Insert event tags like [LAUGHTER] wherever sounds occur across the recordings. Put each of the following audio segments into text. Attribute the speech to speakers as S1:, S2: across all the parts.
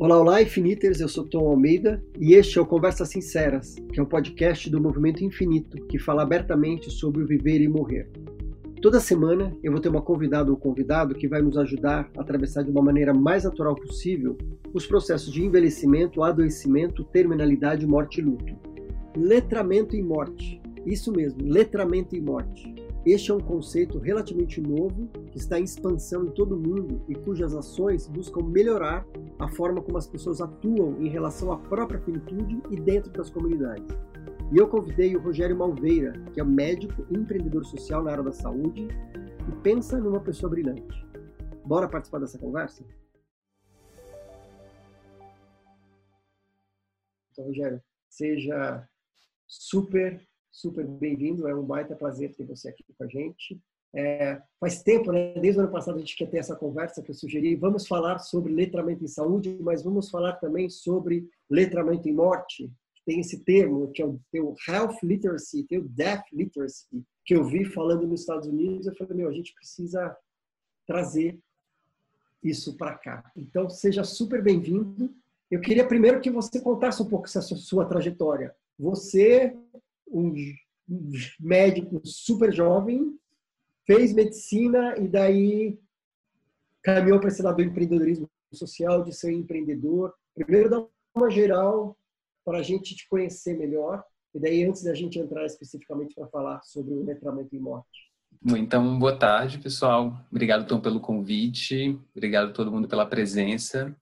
S1: Olá, olá, Infiniters, eu sou Tom Almeida e este é o Conversas Sinceras, que é um podcast do Movimento Infinito que fala abertamente sobre o viver e morrer. Toda semana eu vou ter uma convidada ou convidado que vai nos ajudar a atravessar de uma maneira mais natural possível os processos de envelhecimento, adoecimento, terminalidade, morte e luto. Letramento e morte. Isso mesmo, letramento e morte. Este é um conceito relativamente novo, que está em expansão em todo o mundo e cujas ações buscam melhorar a forma como as pessoas atuam em relação à própria finitude e dentro das comunidades. E eu convidei o Rogério Malveira, que é médico e empreendedor social na área da saúde e pensa numa pessoa brilhante. Bora participar dessa conversa? Então, Rogério, seja super super bem-vindo. É um baita prazer ter você aqui com a gente. É, faz tempo, né? Desde o ano passado a gente quer ter essa conversa que eu sugeri. Vamos falar sobre letramento em saúde, mas vamos falar também sobre letramento em morte. Tem esse termo que é o teu health literacy, teu death literacy, que eu vi falando nos Estados Unidos. Eu falei, meu, a gente precisa trazer isso para cá. Então, seja super bem-vindo. Eu queria primeiro que você contasse um pouco essa sua trajetória. Você um médico super jovem, fez medicina e daí caminhou para esse lado do empreendedorismo social, de ser empreendedor. Primeiro dá uma geral para a gente te conhecer melhor e daí antes da gente entrar especificamente para falar sobre o letramento em morte.
S2: Então, boa tarde, pessoal. Obrigado, Tom, pelo convite. Obrigado a todo mundo pela presença.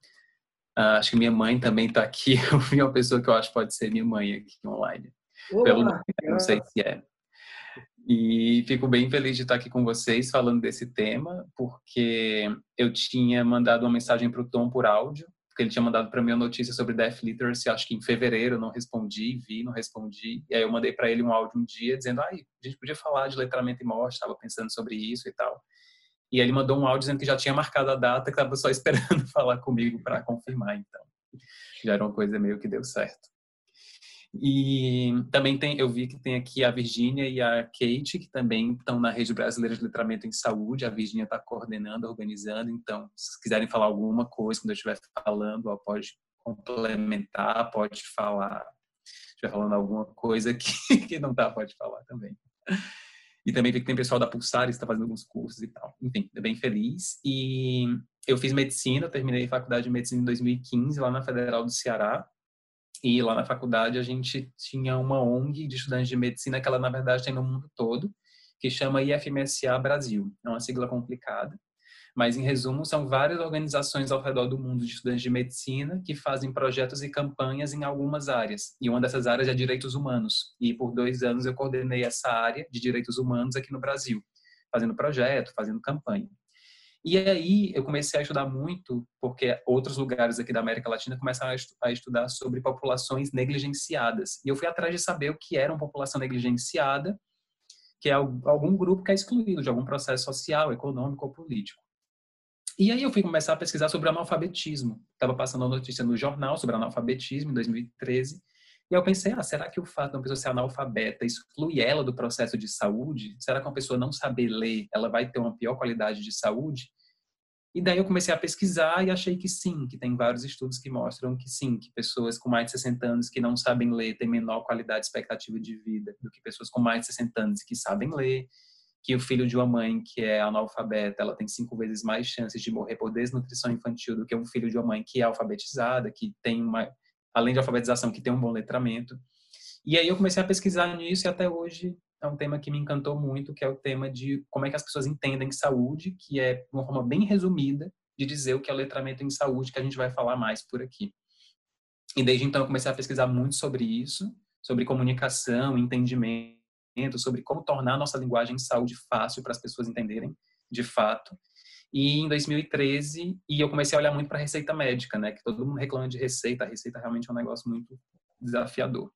S2: Uh, acho que minha mãe também está aqui. [LAUGHS] Eu vi uma pessoa que eu acho que pode ser minha mãe aqui online. Olá, pelo nome, não sei se é. E fico bem feliz de estar aqui com vocês falando desse tema, porque eu tinha mandado uma mensagem para o Tom por áudio, porque ele tinha mandado para mim uma notícia sobre Deaf Literacy, acho que em fevereiro, não respondi, vi, não respondi. E aí eu mandei para ele um áudio um dia dizendo, ai, a gente podia falar de letramento e morte, estava pensando sobre isso e tal. E ele mandou um áudio dizendo que já tinha marcado a data, que estava só [LAUGHS] esperando falar comigo para confirmar, então. Já era uma coisa meio que deu certo. E também tem, eu vi que tem aqui a Virgínia e a Kate, que também estão na Rede Brasileira de Letramento em Saúde. A Virgínia está coordenando, organizando. Então, se quiserem falar alguma coisa quando eu estiver falando, ó, pode complementar, pode falar. Estiver falando alguma coisa que, [LAUGHS] que não está, pode falar também. E também vi que tem pessoal da Pulsar, está fazendo alguns cursos e tal. Enfim, bem feliz. E eu fiz medicina, terminei faculdade de medicina em 2015, lá na Federal do Ceará. E lá na faculdade a gente tinha uma ONG de estudantes de medicina que ela na verdade tem no mundo todo, que chama IFMSA Brasil. É uma sigla complicada, mas em resumo são várias organizações ao redor do mundo de estudantes de medicina que fazem projetos e campanhas em algumas áreas. E uma dessas áreas é direitos humanos. E por dois anos eu coordenei essa área de direitos humanos aqui no Brasil, fazendo projeto, fazendo campanha. E aí eu comecei a estudar muito, porque outros lugares aqui da América Latina começaram a estudar sobre populações negligenciadas. E eu fui atrás de saber o que era uma população negligenciada, que é algum grupo que é excluído de algum processo social, econômico ou político. E aí eu fui começar a pesquisar sobre analfabetismo. Estava passando a notícia no jornal sobre analfabetismo em 2013. E eu pensei, ah, será que o fato de uma pessoa ser analfabeta exclui ela do processo de saúde? Será que uma pessoa não saber ler, ela vai ter uma pior qualidade de saúde? E daí eu comecei a pesquisar e achei que sim, que tem vários estudos que mostram que sim, que pessoas com mais de 60 anos que não sabem ler têm menor qualidade de expectativa de vida do que pessoas com mais de 60 anos que sabem ler, que o filho de uma mãe que é analfabeta, ela tem cinco vezes mais chances de morrer por desnutrição infantil do que um filho de uma mãe que é alfabetizada, que tem uma, além de alfabetização, que tem um bom letramento. E aí eu comecei a pesquisar nisso e até hoje é um tema que me encantou muito, que é o tema de como é que as pessoas entendem saúde, que é uma forma bem resumida de dizer o que é o letramento em saúde, que a gente vai falar mais por aqui. E desde então eu comecei a pesquisar muito sobre isso, sobre comunicação, entendimento, sobre como tornar a nossa linguagem em saúde fácil para as pessoas entenderem de fato. E em 2013, e eu comecei a olhar muito para receita médica, né, que todo mundo reclama de receita, a receita realmente é um negócio muito desafiador.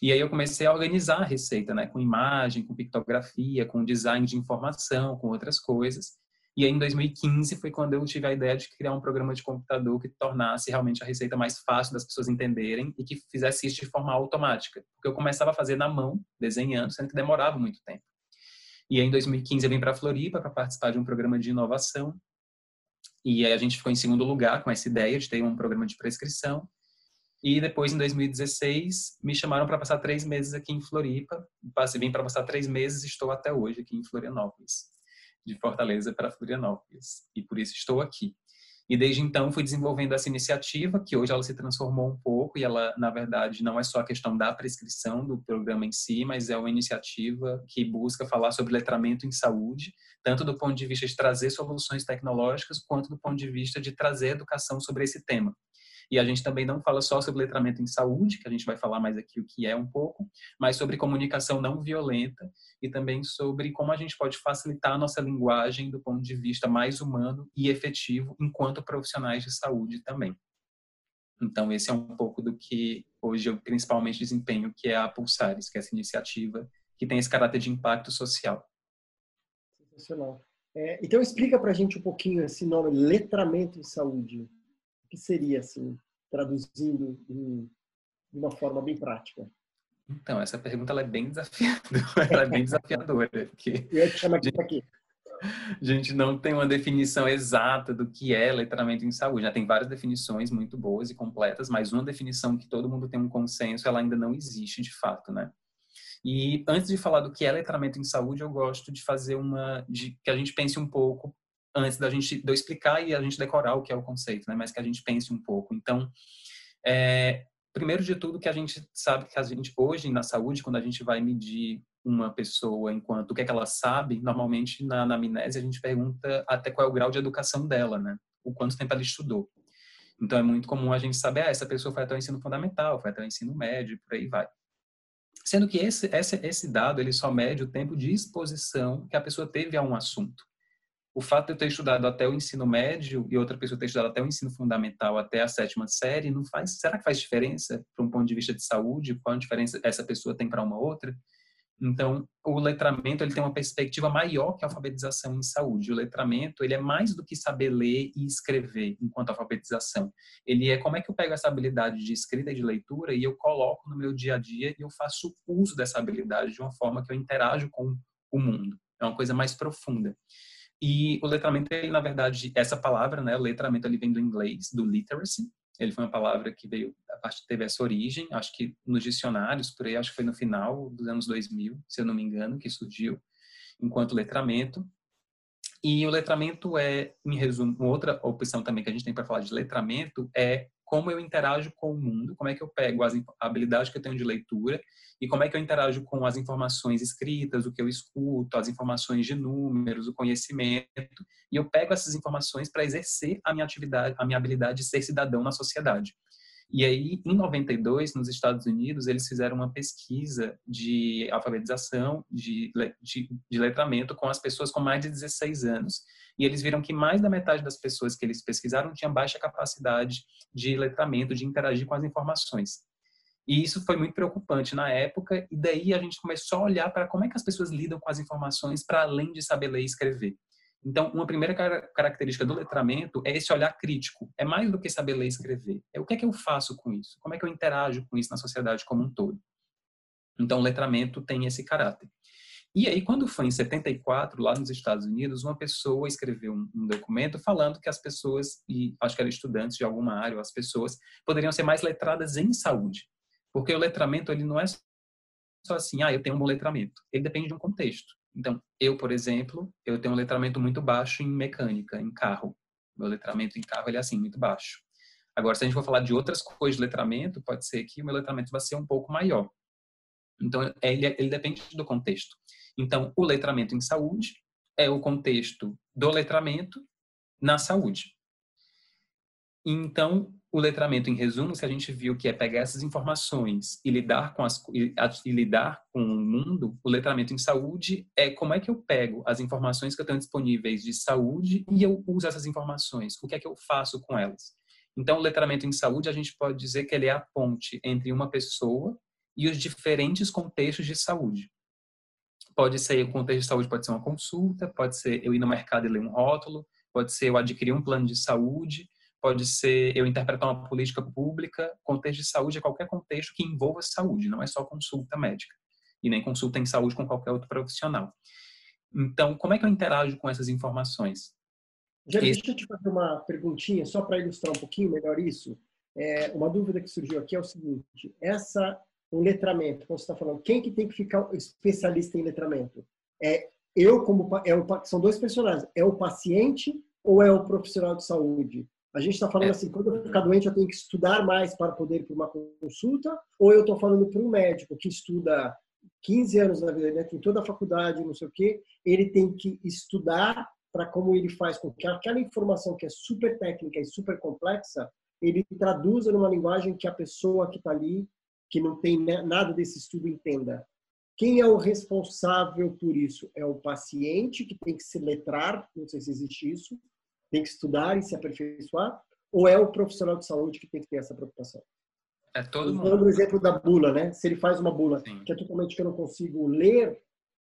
S2: E aí eu comecei a organizar a receita, né, com imagem, com pictografia, com design de informação, com outras coisas. E aí, em 2015 foi quando eu tive a ideia de criar um programa de computador que tornasse realmente a receita mais fácil das pessoas entenderem e que fizesse isso de forma automática. Porque eu começava a fazer na mão, desenhando, sendo que demorava muito tempo. E aí, em 2015 eu vim para Floripa para participar de um programa de inovação E aí a gente ficou em segundo lugar com essa ideia de ter um programa de prescrição. E depois, em 2016, me chamaram para passar três meses aqui em Floripa. Passei bem para passar três meses e estou até hoje aqui em Florianópolis, de Fortaleza para Florianópolis. E por isso estou aqui. E desde então fui desenvolvendo essa iniciativa, que hoje ela se transformou um pouco e ela, na verdade, não é só a questão da prescrição do programa em si, mas é uma iniciativa que busca falar sobre letramento em saúde, tanto do ponto de vista de trazer soluções tecnológicas, quanto do ponto de vista de trazer educação sobre esse tema. E a gente também não fala só sobre letramento em saúde, que a gente vai falar mais aqui o que é um pouco, mas sobre comunicação não violenta e também sobre como a gente pode facilitar a nossa linguagem do ponto de vista mais humano e efetivo enquanto profissionais de saúde também. Então, esse é um pouco do que hoje eu principalmente desempenho, que é a Pulsares, que é essa iniciativa que tem esse caráter de impacto social.
S1: Sensacional. É, então, explica para a gente um pouquinho esse nome, letramento em saúde que seria, assim, traduzindo em, de uma forma bem prática?
S2: Então, essa pergunta ela é bem desafiadora. ela é bem desafiadora. Porque [LAUGHS]
S1: Eu te chamo aqui para quê?
S2: A gente não tem uma definição exata do que é letramento em saúde. Já tem várias definições muito boas e completas, mas uma definição que todo mundo tem um consenso, ela ainda não existe de fato, né? E antes de falar do que é letramento em saúde, eu gosto de fazer uma, de que a gente pense um pouco antes da gente de eu explicar e a gente decorar o que é o conceito, né? Mas que a gente pense um pouco. Então, é, primeiro de tudo que a gente sabe que a gente hoje na saúde, quando a gente vai medir uma pessoa enquanto o que é que ela sabe, normalmente na anamnese a gente pergunta até qual é o grau de educação dela, né? O quanto tempo ela estudou. Então é muito comum a gente saber, ah, essa pessoa foi até o ensino fundamental, foi até o ensino médio, por aí vai. Sendo que esse, esse, esse dado ele só mede o tempo de exposição que a pessoa teve a um assunto o fato de eu ter estudado até o ensino médio e outra pessoa ter estudado até o ensino fundamental, até a sétima série, não faz. Será que faz diferença para um ponto de vista de saúde? Qual a diferença essa pessoa tem para uma outra? Então, o letramento ele tem uma perspectiva maior que a alfabetização em saúde. O letramento ele é mais do que saber ler e escrever enquanto alfabetização. Ele é como é que eu pego essa habilidade de escrita e de leitura e eu coloco no meu dia a dia e eu faço uso dessa habilidade de uma forma que eu interajo com o mundo. É uma coisa mais profunda. E o letramento, ele, na verdade, essa palavra, né, o letramento, ele vem do inglês, do literacy. Ele foi uma palavra que veio, teve essa origem, acho que nos dicionários, por aí, acho que foi no final dos anos 2000, se eu não me engano, que surgiu enquanto letramento. E o letramento é, em resumo, outra opção também que a gente tem para falar de letramento é como eu interajo com o mundo, como é que eu pego as habilidades que eu tenho de leitura e como é que eu interajo com as informações escritas, o que eu escuto, as informações de números, o conhecimento, e eu pego essas informações para exercer a minha atividade, a minha habilidade de ser cidadão na sociedade. E aí, em 92, nos Estados Unidos, eles fizeram uma pesquisa de alfabetização, de, de, de, letramento com as pessoas com mais de 16 anos. E eles viram que mais da metade das pessoas que eles pesquisaram tinha baixa capacidade de letramento, de interagir com as informações. E isso foi muito preocupante na época, e daí a gente começou a olhar para como é que as pessoas lidam com as informações para além de saber ler e escrever. Então, uma primeira característica do letramento é esse olhar crítico. É mais do que saber ler e escrever. É o que é que eu faço com isso? Como é que eu interajo com isso na sociedade como um todo? Então, o letramento tem esse caráter. E aí, quando foi em 74, lá nos Estados Unidos, uma pessoa escreveu um, um, documento falando que as pessoas, e acho que eram estudantes de alguma área, ou as pessoas, poderiam ser mais letradas em saúde. Porque o letramento, ele não é só assim, ah, eu tenho um bom letramento. Ele depende de um contexto. Então, eu, por exemplo, eu tenho um letramento muito baixo em mecânica, em carro. Meu letramento em carro ele é assim, muito baixo. Agora, se a gente for falar de outras coisas de letramento, pode ser que o meu letramento vai ser um pouco maior. Então, ele, ele depende do contexto. Então, o letramento em saúde é o contexto do letramento na saúde. Então, o letramento, em resumo, se a gente viu que é pegar essas informações e lidar com as e, e, lidar com o mundo, o letramento em saúde é como é que eu pego as informações que eu tenho disponíveis de saúde e eu uso essas informações. O que é que eu faço com elas? Então, o letramento em saúde, a gente pode dizer que ele é a ponte entre uma pessoa e os diferentes contextos de saúde. Pode ser o contexto de saúde, pode ser uma consulta, pode ser eu ir no mercado e ler um rótulo, pode ser eu adquirir um plano de saúde, pode ser eu interpretar uma política pública, contexto de saúde é qualquer contexto que envolva saúde, não é só consulta médica e nem consulta em saúde com qualquer outro profissional. Então, como é que eu interajo com essas informações?
S1: Já deixa eu te fazer uma perguntinha, só para ilustrar um pouquinho melhor isso. É, uma dúvida que surgiu aqui é o seguinte: essa o letramento, como você está falando, quem que tem que ficar especialista em letramento? É eu como é o, são dois personagens, é o paciente ou é o profissional de saúde? A gente está falando é. assim, quando eu ficar doente eu tenho que estudar mais para poder ir para uma consulta, ou eu estou falando para um médico que estuda 15 anos na vida, né, tem toda a faculdade, não sei o quê, ele tem que estudar para como ele faz com que aquela informação que é super técnica e super complexa, ele traduza numa linguagem que a pessoa que está ali, que não tem nada desse estudo, entenda. Quem é o responsável por isso? É o paciente que tem que se letrar, não sei se existe isso, tem que estudar e se aperfeiçoar, ou é o profissional de saúde que tem que ter essa preocupação?
S2: É todo mundo.
S1: Dando o exemplo da bula, né? Se ele faz uma bula Sim. que é totalmente que eu não consigo ler,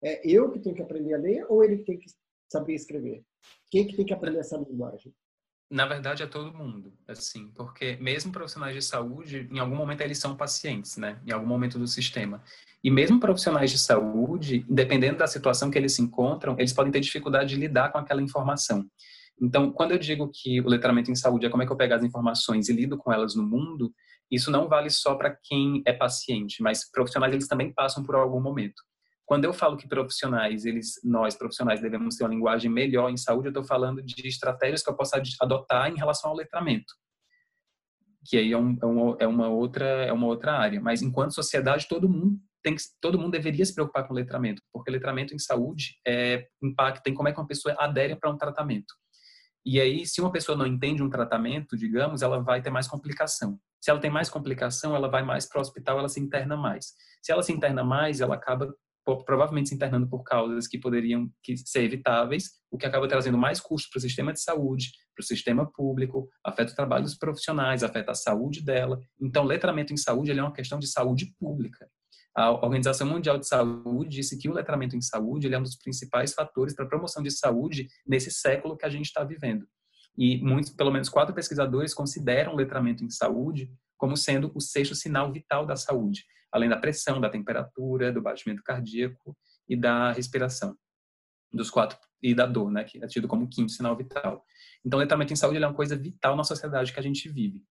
S1: é eu que tenho que aprender a ler ou ele que tem que saber escrever? Quem que tem que aprender essa linguagem?
S2: Na verdade, é todo mundo, assim, porque mesmo profissionais de saúde, em algum momento eles são pacientes, né? Em algum momento do sistema. E mesmo profissionais de saúde, dependendo da situação que eles se encontram, eles podem ter dificuldade de lidar com aquela informação. Então, quando eu digo que o letramento em saúde é como é que eu pego as informações e lido com elas no mundo, isso não vale só para quem é paciente, mas profissionais eles também passam por algum momento. Quando eu falo que profissionais, eles, nós profissionais devemos ter uma linguagem melhor em saúde, eu estou falando de estratégias que eu possa adotar em relação ao letramento, que aí é, um, é, é, uma outra é uma outra área. Mas enquanto sociedade, todo mundo tem que, todo mundo deveria se preocupar com letramento, porque letramento em saúde é, impacta em como é que uma pessoa adere para um tratamento. E aí, se uma pessoa não entende um tratamento, digamos, ela vai ter mais complicação. Se ela tem mais complicação, ela vai mais para o hospital, ela se interna mais. Se ela se interna mais, ela acaba provavelmente se internando por causas que poderiam ser evitáveis, o que acaba trazendo mais custos para o sistema de saúde, para o sistema público, afeta o trabalho dos profissionais, afeta a saúde dela. Então, letramento em saúde é uma questão de saúde pública. A Organização Mundial de Saúde disse que o letramento em saúde é um dos principais fatores para a promoção de saúde nesse século que a gente está vivendo. E muitos, pelo menos quatro pesquisadores consideram o letramento em saúde como sendo o sexto sinal vital da saúde além da pressão, da temperatura, do batimento cardíaco e da respiração, dos quatro e da dor, né, que é tido como quinto sinal vital. Então, o letramento em saúde é uma coisa vital na sociedade que a gente vive.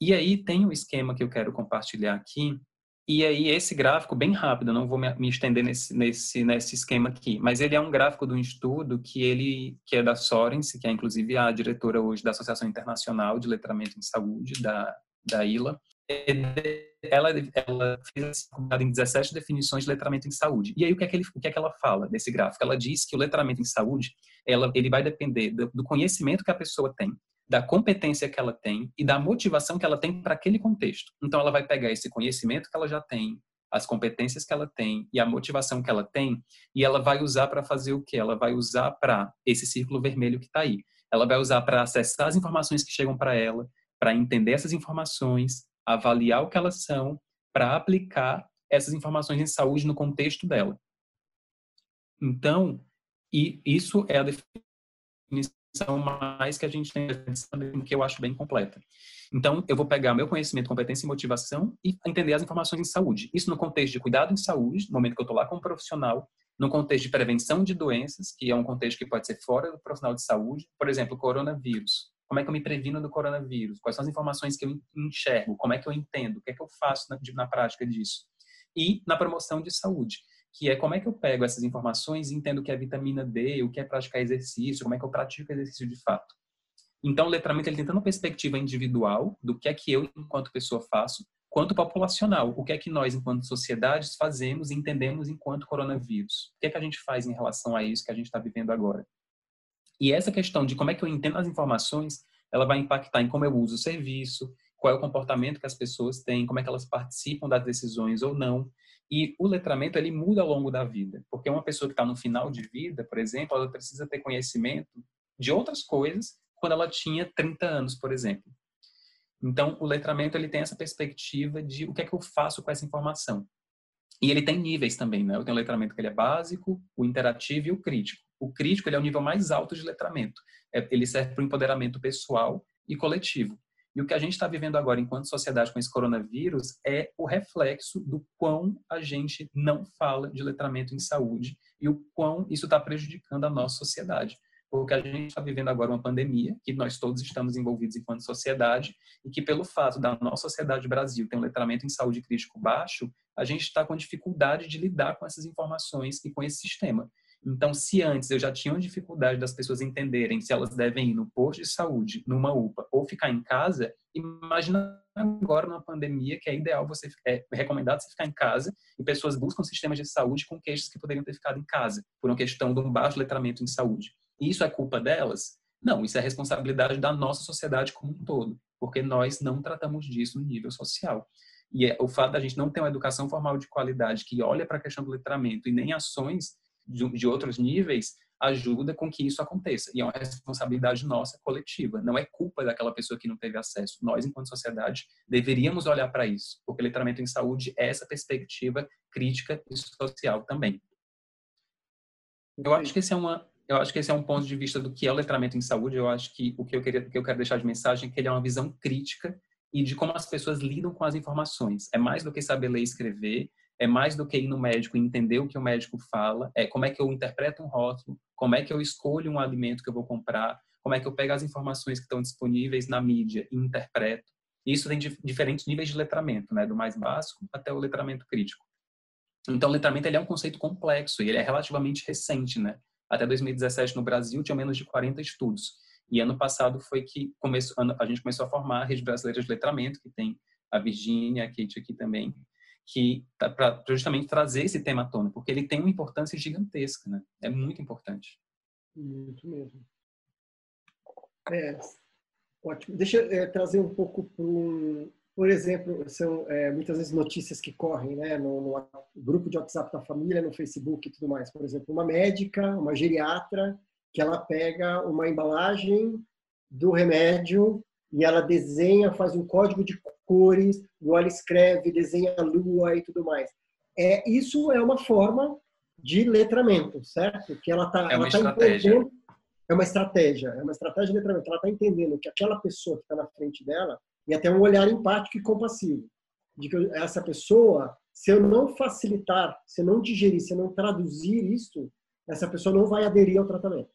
S2: E aí tem um esquema que eu quero compartilhar aqui. E aí esse gráfico bem rápido, não vou me estender nesse, nesse nesse esquema aqui, mas ele é um gráfico de um estudo que ele que é da Sorens, que é inclusive a diretora hoje da Associação Internacional de Letramento em Saúde da da ILA ela, ela fez em 17 definições de letramento em saúde. E aí o que é que, ele, o que, é que ela fala nesse gráfico? Ela diz que o letramento em saúde, ela, ele vai depender do, do conhecimento que a pessoa tem, da competência que ela tem e da motivação que ela tem para aquele contexto. Então ela vai pegar esse conhecimento que ela já tem, as competências que ela tem e a motivação que ela tem, e ela vai usar para fazer o que? Ela vai usar para esse círculo vermelho que está aí. Ela vai usar para acessar as informações que chegam para ela, para entender essas informações, avaliar o que elas são, para aplicar essas informações em saúde no contexto dela. Então, e isso é a definição mais que a gente tem que eu acho bem completa. Então, eu vou pegar meu conhecimento, competência e motivação e entender as informações em saúde. Isso no contexto de cuidado em saúde, no momento que eu estou lá como profissional, no contexto de prevenção de doenças, que é um contexto que pode ser fora do profissional de saúde, por exemplo, coronavírus. Como é que eu me previno do coronavírus? Quais são as informações que eu enxergo? Como é que eu entendo? O que é que eu faço na, na prática disso? E na promoção de saúde, que é como é que eu pego essas informações e entendo o que é vitamina D, o que é praticar exercício, como é que eu pratico exercício de fato. Então, o letramento ele tem tanto uma perspectiva individual do que é que eu, enquanto pessoa, faço, quanto populacional. O que é que nós, enquanto sociedades, fazemos e entendemos enquanto coronavírus? O que é que a gente faz em relação a isso que a gente está vivendo agora? E essa questão de como é que eu entendo as informações, ela vai impactar em como eu uso o serviço, qual é o comportamento que as pessoas têm, como é que elas participam das decisões ou não. E o letramento ele muda ao longo da vida, porque uma pessoa que está no final de vida, por exemplo, ela precisa ter conhecimento de outras coisas quando ela tinha 30 anos, por exemplo. Então, o letramento ele tem essa perspectiva de o que é que eu faço com essa informação. E ele tem níveis também, né? Eu tenho o letramento que ele é básico, o interativo e o crítico. O crítico ele é o nível mais alto de letramento. É, ele serve para o empoderamento pessoal e coletivo. E o que a gente está vivendo agora, enquanto sociedade com esse coronavírus, é o reflexo do quão a gente não fala de letramento em saúde e o quão isso está prejudicando a nossa sociedade. porque a gente está vivendo agora uma pandemia, que nós todos estamos envolvidos enquanto sociedade, e que pelo fato da nossa sociedade Brasil ter um letramento em saúde crítico baixo, a gente está com dificuldade de lidar com essas informações e com esse sistema. Então, se antes eu já tinha uma dificuldade das pessoas entenderem se elas devem ir no posto de saúde, numa UPA ou ficar em casa, imagina agora numa pandemia que é ideal você é recomendado você ficar em casa e pessoas buscam sistemas de saúde com queixas que poderiam ter ficado em casa por uma questão de um baixo letramento em saúde. E isso é culpa delas? Não, isso é responsabilidade da nossa sociedade como um todo, porque nós não tratamos disso no nível social. E é, o fato da gente não ter uma educação formal de qualidade que olha para a questão do letramento e nem ações de, outros níveis ajuda com que isso aconteça. E é uma responsabilidade nossa coletiva. Não é culpa daquela pessoa que não teve acesso. Nós, enquanto sociedade, deveríamos olhar para isso, porque letramento em saúde é essa perspectiva crítica e social também. Eu acho que esse é uma eu acho que esse é um ponto de vista do que é o letramento em saúde. Eu acho que o que eu queria que eu quero deixar de mensagem é que ele é uma visão crítica e de como as pessoas lidam com as informações. É mais do que saber ler e escrever, é mais do que ir no médico e entender o que o médico fala, é como é que eu interpreto um rótulo, como é que eu escolho um alimento que eu vou comprar, como é que eu pego as informações que estão disponíveis na mídia e interpreto. Isso tem diferentes níveis de letramento, né, do mais básico até o letramento crítico. Então, o letramento ele é um conceito complexo e ele é relativamente recente, né? Até 2017 no Brasil tinha menos de 40 estudos. E ano passado foi que começou, a gente começou a formar a Rede Brasileira de Letramento, que tem a Virgínia, a Kate aqui também, que tá para justamente trazer esse tema à tona, porque ele tem uma importância gigantesca, né? É muito importante.
S1: Muito mesmo. É, ótimo. Deixa eu é, trazer um pouco para um, por exemplo, são é, muitas vezes notícias que correm, né, no, no, grupo de WhatsApp da família, no Facebook e tudo mais. Por exemplo, uma médica, uma geriatra, que ela pega uma embalagem do remédio e ela desenha, faz um código de cores, ou ela escreve, desenha a lua e tudo mais. É, isso é uma forma de letramento, certo? Que ela está
S2: é uma ela tá estratégia.
S1: é uma estratégia, é uma estratégia de letramento. Ela está entendendo que aquela pessoa que está na frente dela e até um olhar empático e compassivo de que essa pessoa, se eu não facilitar, se eu não digerir, se eu não traduzir isso, essa pessoa não vai aderir ao tratamento.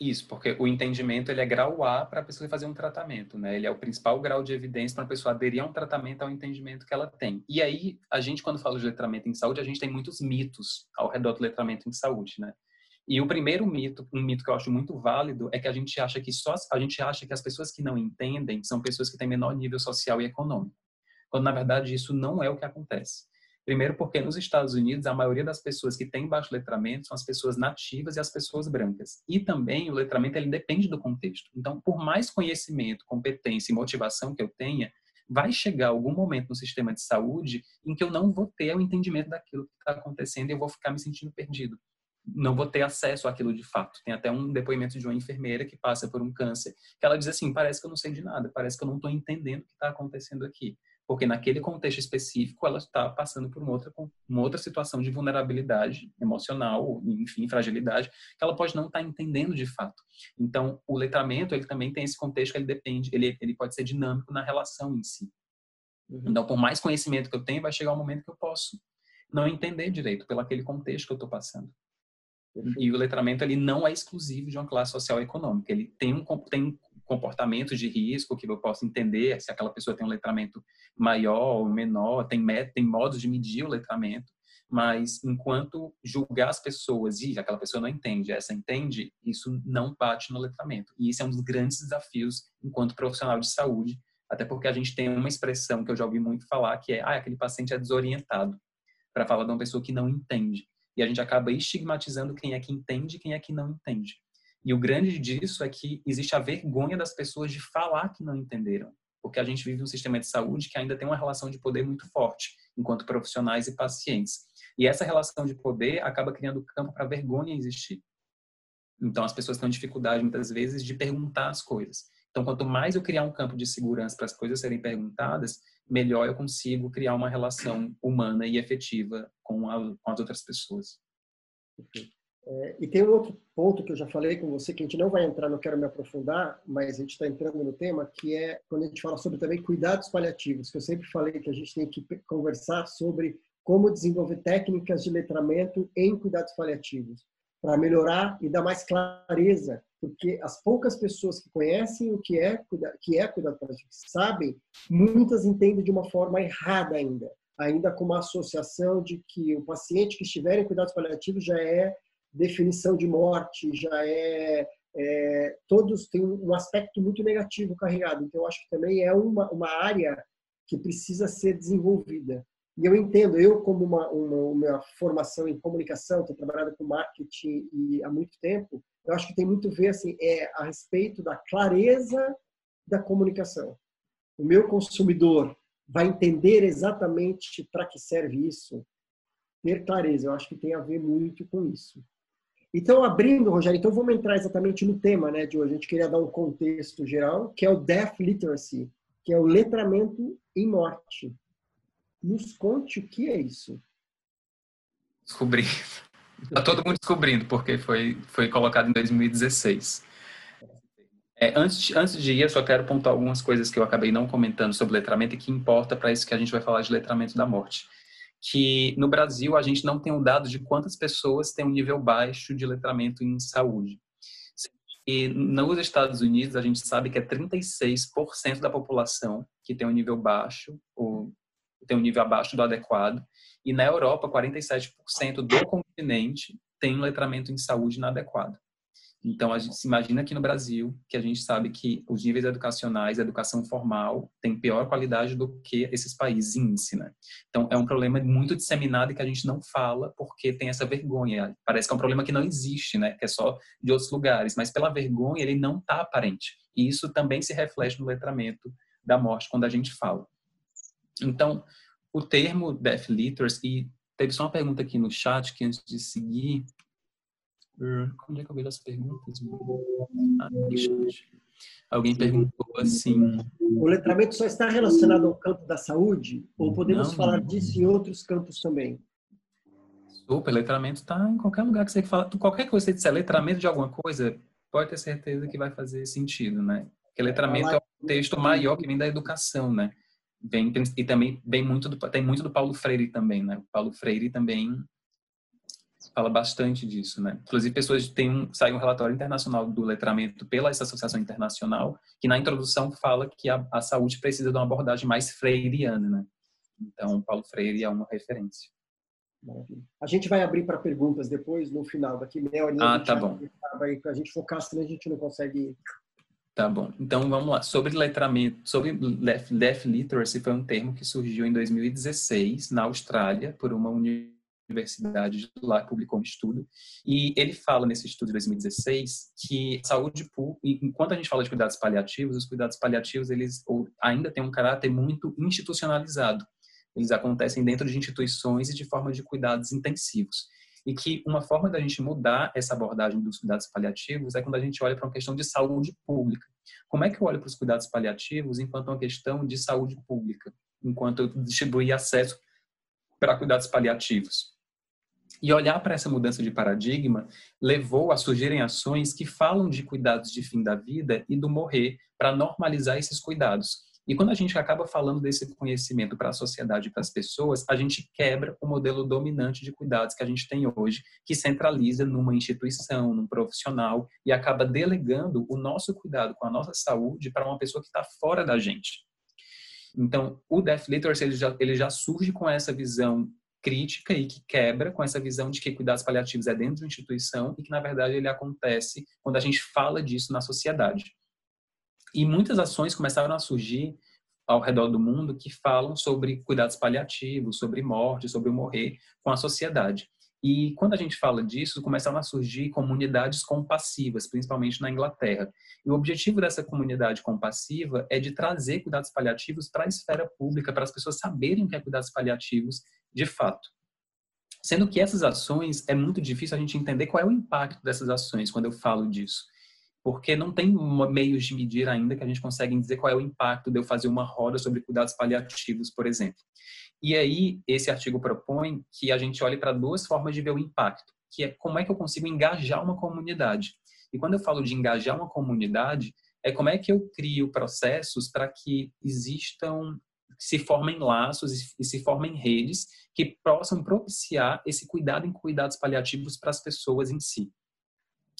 S2: Isso, porque o entendimento ele é grau A para a pessoa fazer um tratamento, né? Ele é o principal grau de evidência para a pessoa aderir a um tratamento ao entendimento que ela tem. E aí, a gente quando fala de letramento em saúde, a gente tem muitos mitos ao redor do letramento em saúde, né? E o primeiro mito, um mito que eu acho muito válido, é que a gente acha que só a gente acha que as pessoas que não entendem são pessoas que têm menor nível social e econômico. Quando na verdade isso não é o que acontece. Primeiro, porque nos Estados Unidos, a maioria das pessoas que têm baixo letramento são as pessoas nativas e as pessoas brancas. E também o letramento ele depende do contexto. Então, por mais conhecimento, competência e motivação que eu tenha, vai chegar algum momento no sistema de saúde em que eu não vou ter o entendimento daquilo que está acontecendo e eu vou ficar me sentindo perdido. Não vou ter acesso àquilo de fato. Tem até um depoimento de uma enfermeira que passa por um câncer, que ela diz assim: parece que eu não sei de nada, parece que eu não estou entendendo o que está acontecendo aqui porque naquele contexto específico ela está passando por uma outra, uma outra situação de vulnerabilidade emocional, enfim, fragilidade, que ela pode não estar entendendo de fato. Então, o letramento, ele também tem esse contexto que ele depende, ele, ele pode ser dinâmico na relação em si. Uhum. Então, por mais conhecimento que eu tenho, vai chegar um momento que eu posso não entender direito pelo aquele contexto que eu estou passando. E o letramento ele não é exclusivo de uma classe social econômica. Ele tem um, tem comportamentos de risco que eu posso entender se aquela pessoa tem um letramento maior ou menor, tem, tem modos de medir o letramento, mas enquanto julgar as pessoas e aquela pessoa não entende, essa entende, isso não bate no letramento. E isso é um dos grandes desafios enquanto profissional de saúde, até porque a gente tem uma expressão que eu já ouvi muito falar, que é, ah, aquele paciente é desorientado, para falar de uma pessoa que não entende. E a gente acaba estigmatizando quem é que entende e quem é que não entende. E o grande disso é que existe a vergonha das pessoas de falar que não entenderam, porque a gente vive um sistema de saúde que ainda tem uma relação de poder muito forte, enquanto profissionais e pacientes. E essa relação de poder acaba criando campo para vergonha existir. Então as pessoas têm dificuldade muitas vezes de perguntar as coisas. Então quanto mais eu criar um campo de segurança para as coisas serem perguntadas, melhor eu consigo criar uma relação humana e efetiva com, a, com as outras pessoas.
S1: Perfeito. É, e tem um outro ponto que eu já falei com você, que a gente não vai entrar, não quero me aprofundar, mas a gente está entrando no tema, que é quando a gente fala sobre também cuidados paliativos, que eu sempre falei que a gente tem que conversar sobre como desenvolver técnicas de letramento em cuidados paliativos. para melhorar e dar mais clareza, porque as poucas pessoas que conhecem o que é que é cuidado paliativo, sabem, muitas entendem de uma forma errada ainda, ainda com uma associação de que o paciente que estiver em cuidados paliativos já é definição de morte, já é, é todos têm um aspecto muito negativo carregado. Então, acho que também é uma, uma área que precisa ser desenvolvida. E eu entendo, eu como uma, uma, uma formação em comunicação, tenho trabalhado com marketing e há muito tempo, eu acho que tem muito a ver assim, é a respeito da clareza da comunicação. O meu consumidor vai entender exatamente para que serve isso. Ter clareza, eu acho que tem a ver muito com isso. Então, abrindo, Rogério, então vamos entrar exatamente no tema né, de hoje. A gente queria dar um contexto geral, que é o Death Literacy, que é o letramento em morte. Nos conte o que é isso.
S2: Descobri. Está todo mundo descobrindo, porque foi, foi colocado em 2016. É, antes, antes de ir, eu só quero pontuar algumas coisas que eu acabei não comentando sobre letramento e que importa para isso que a gente vai falar de letramento da morte. Que no Brasil a gente não tem um dado de quantas pessoas têm um nível baixo de letramento em saúde. E nos Estados Unidos a gente sabe que é 36% da população que tem um nível baixo ou tem um nível abaixo do adequado. E na Europa, 47% do continente tem um letramento em saúde inadequado. Então, a gente se imagina aqui no Brasil, que a gente sabe que os níveis educacionais, a educação formal, tem pior qualidade do que esses países índice, né? Então, é um problema muito disseminado e que a gente não fala porque tem essa vergonha. Parece que é um problema que não existe, né? Que é só de outros lugares. Mas pela vergonha, ele não está aparente. E isso também se reflete no letramento da morte quando a gente fala. Então, o termo Death Literacy, e teve só uma pergunta aqui no chat que antes de seguir. Onde é que eu vejo as perguntas? Ah. Alguém perguntou assim.
S1: O letramento só está relacionado ao campo da saúde? Ou podemos não, falar disso em outros campos também?
S2: Super, letramento está em qualquer lugar que você fala. Qualquer coisa que você disser letramento de alguma coisa, pode ter certeza que vai fazer sentido, né? Porque letramento é um texto maior que vem da educação, né? vem e também vem muito do, tem muito do Paulo Freire também, né? O Paulo Freire também fala bastante disso, né? Inclusive pessoas tem um saiu um relatório internacional do letramento pela essa associação internacional que na introdução fala que a, a saúde precisa de uma abordagem mais freiriana, né? Então Paulo Freire é uma referência.
S1: Maravilha. A gente vai abrir para perguntas depois no final daqui meia hora.
S2: Ah, tá bom.
S1: Vai a gente focar, senão a gente não consegue
S2: Tá bom. Então vamos lá. Sobre letramento, sobre Deaf Literacy foi um termo que surgiu em 2016 na Austrália por uma universidade de lá publicou um estudo e ele fala nesse estudo de 2016 que saúde pública, enquanto a gente fala de cuidados paliativos, os cuidados paliativos eles ainda têm um caráter muito institucionalizado. Eles acontecem dentro de instituições e de forma de cuidados intensivos e que uma forma da gente mudar essa abordagem dos cuidados paliativos é quando a gente olha para uma questão de saúde pública. Como é que eu olho para os cuidados paliativos enquanto uma questão de saúde pública, enquanto eu distribuir acesso para cuidados paliativos? E olhar para essa mudança de paradigma levou a surgirem ações que falam de cuidados de fim da vida e do morrer para normalizar esses cuidados. E quando a gente acaba falando desse conhecimento para a sociedade e para as pessoas, a gente quebra o modelo dominante de cuidados que a gente tem hoje, que centraliza numa instituição, num profissional e acaba delegando o nosso cuidado com a nossa saúde para uma pessoa que está fora da gente. Então, o Death Literacy ele já, ele já surge com essa visão crítica e que quebra com essa visão de que cuidados paliativos é dentro da instituição e que, na verdade, ele acontece quando a gente fala disso na sociedade. E muitas ações começaram a surgir ao redor do mundo que falam sobre cuidados paliativos, sobre morte, sobre morrer com a sociedade. E quando a gente fala disso, começaram a surgir comunidades compassivas, principalmente na Inglaterra. E o objetivo dessa comunidade compassiva é de trazer cuidados paliativos para a esfera pública, para as pessoas saberem o que é cuidados paliativos de fato. Sendo que essas ações, é muito difícil a gente entender qual é o impacto dessas ações quando eu falo disso porque não tem meios de medir ainda que a gente consegue dizer qual é o impacto de eu fazer uma roda sobre cuidados paliativos, por exemplo. E aí, esse artigo propõe que a gente olhe para duas formas de ver o impacto, que é como é que eu consigo engajar uma comunidade. E quando eu falo de engajar uma comunidade, é como é que eu crio processos para que existam se formem laços e se formem redes que possam propiciar esse cuidado em cuidados paliativos para as pessoas em si.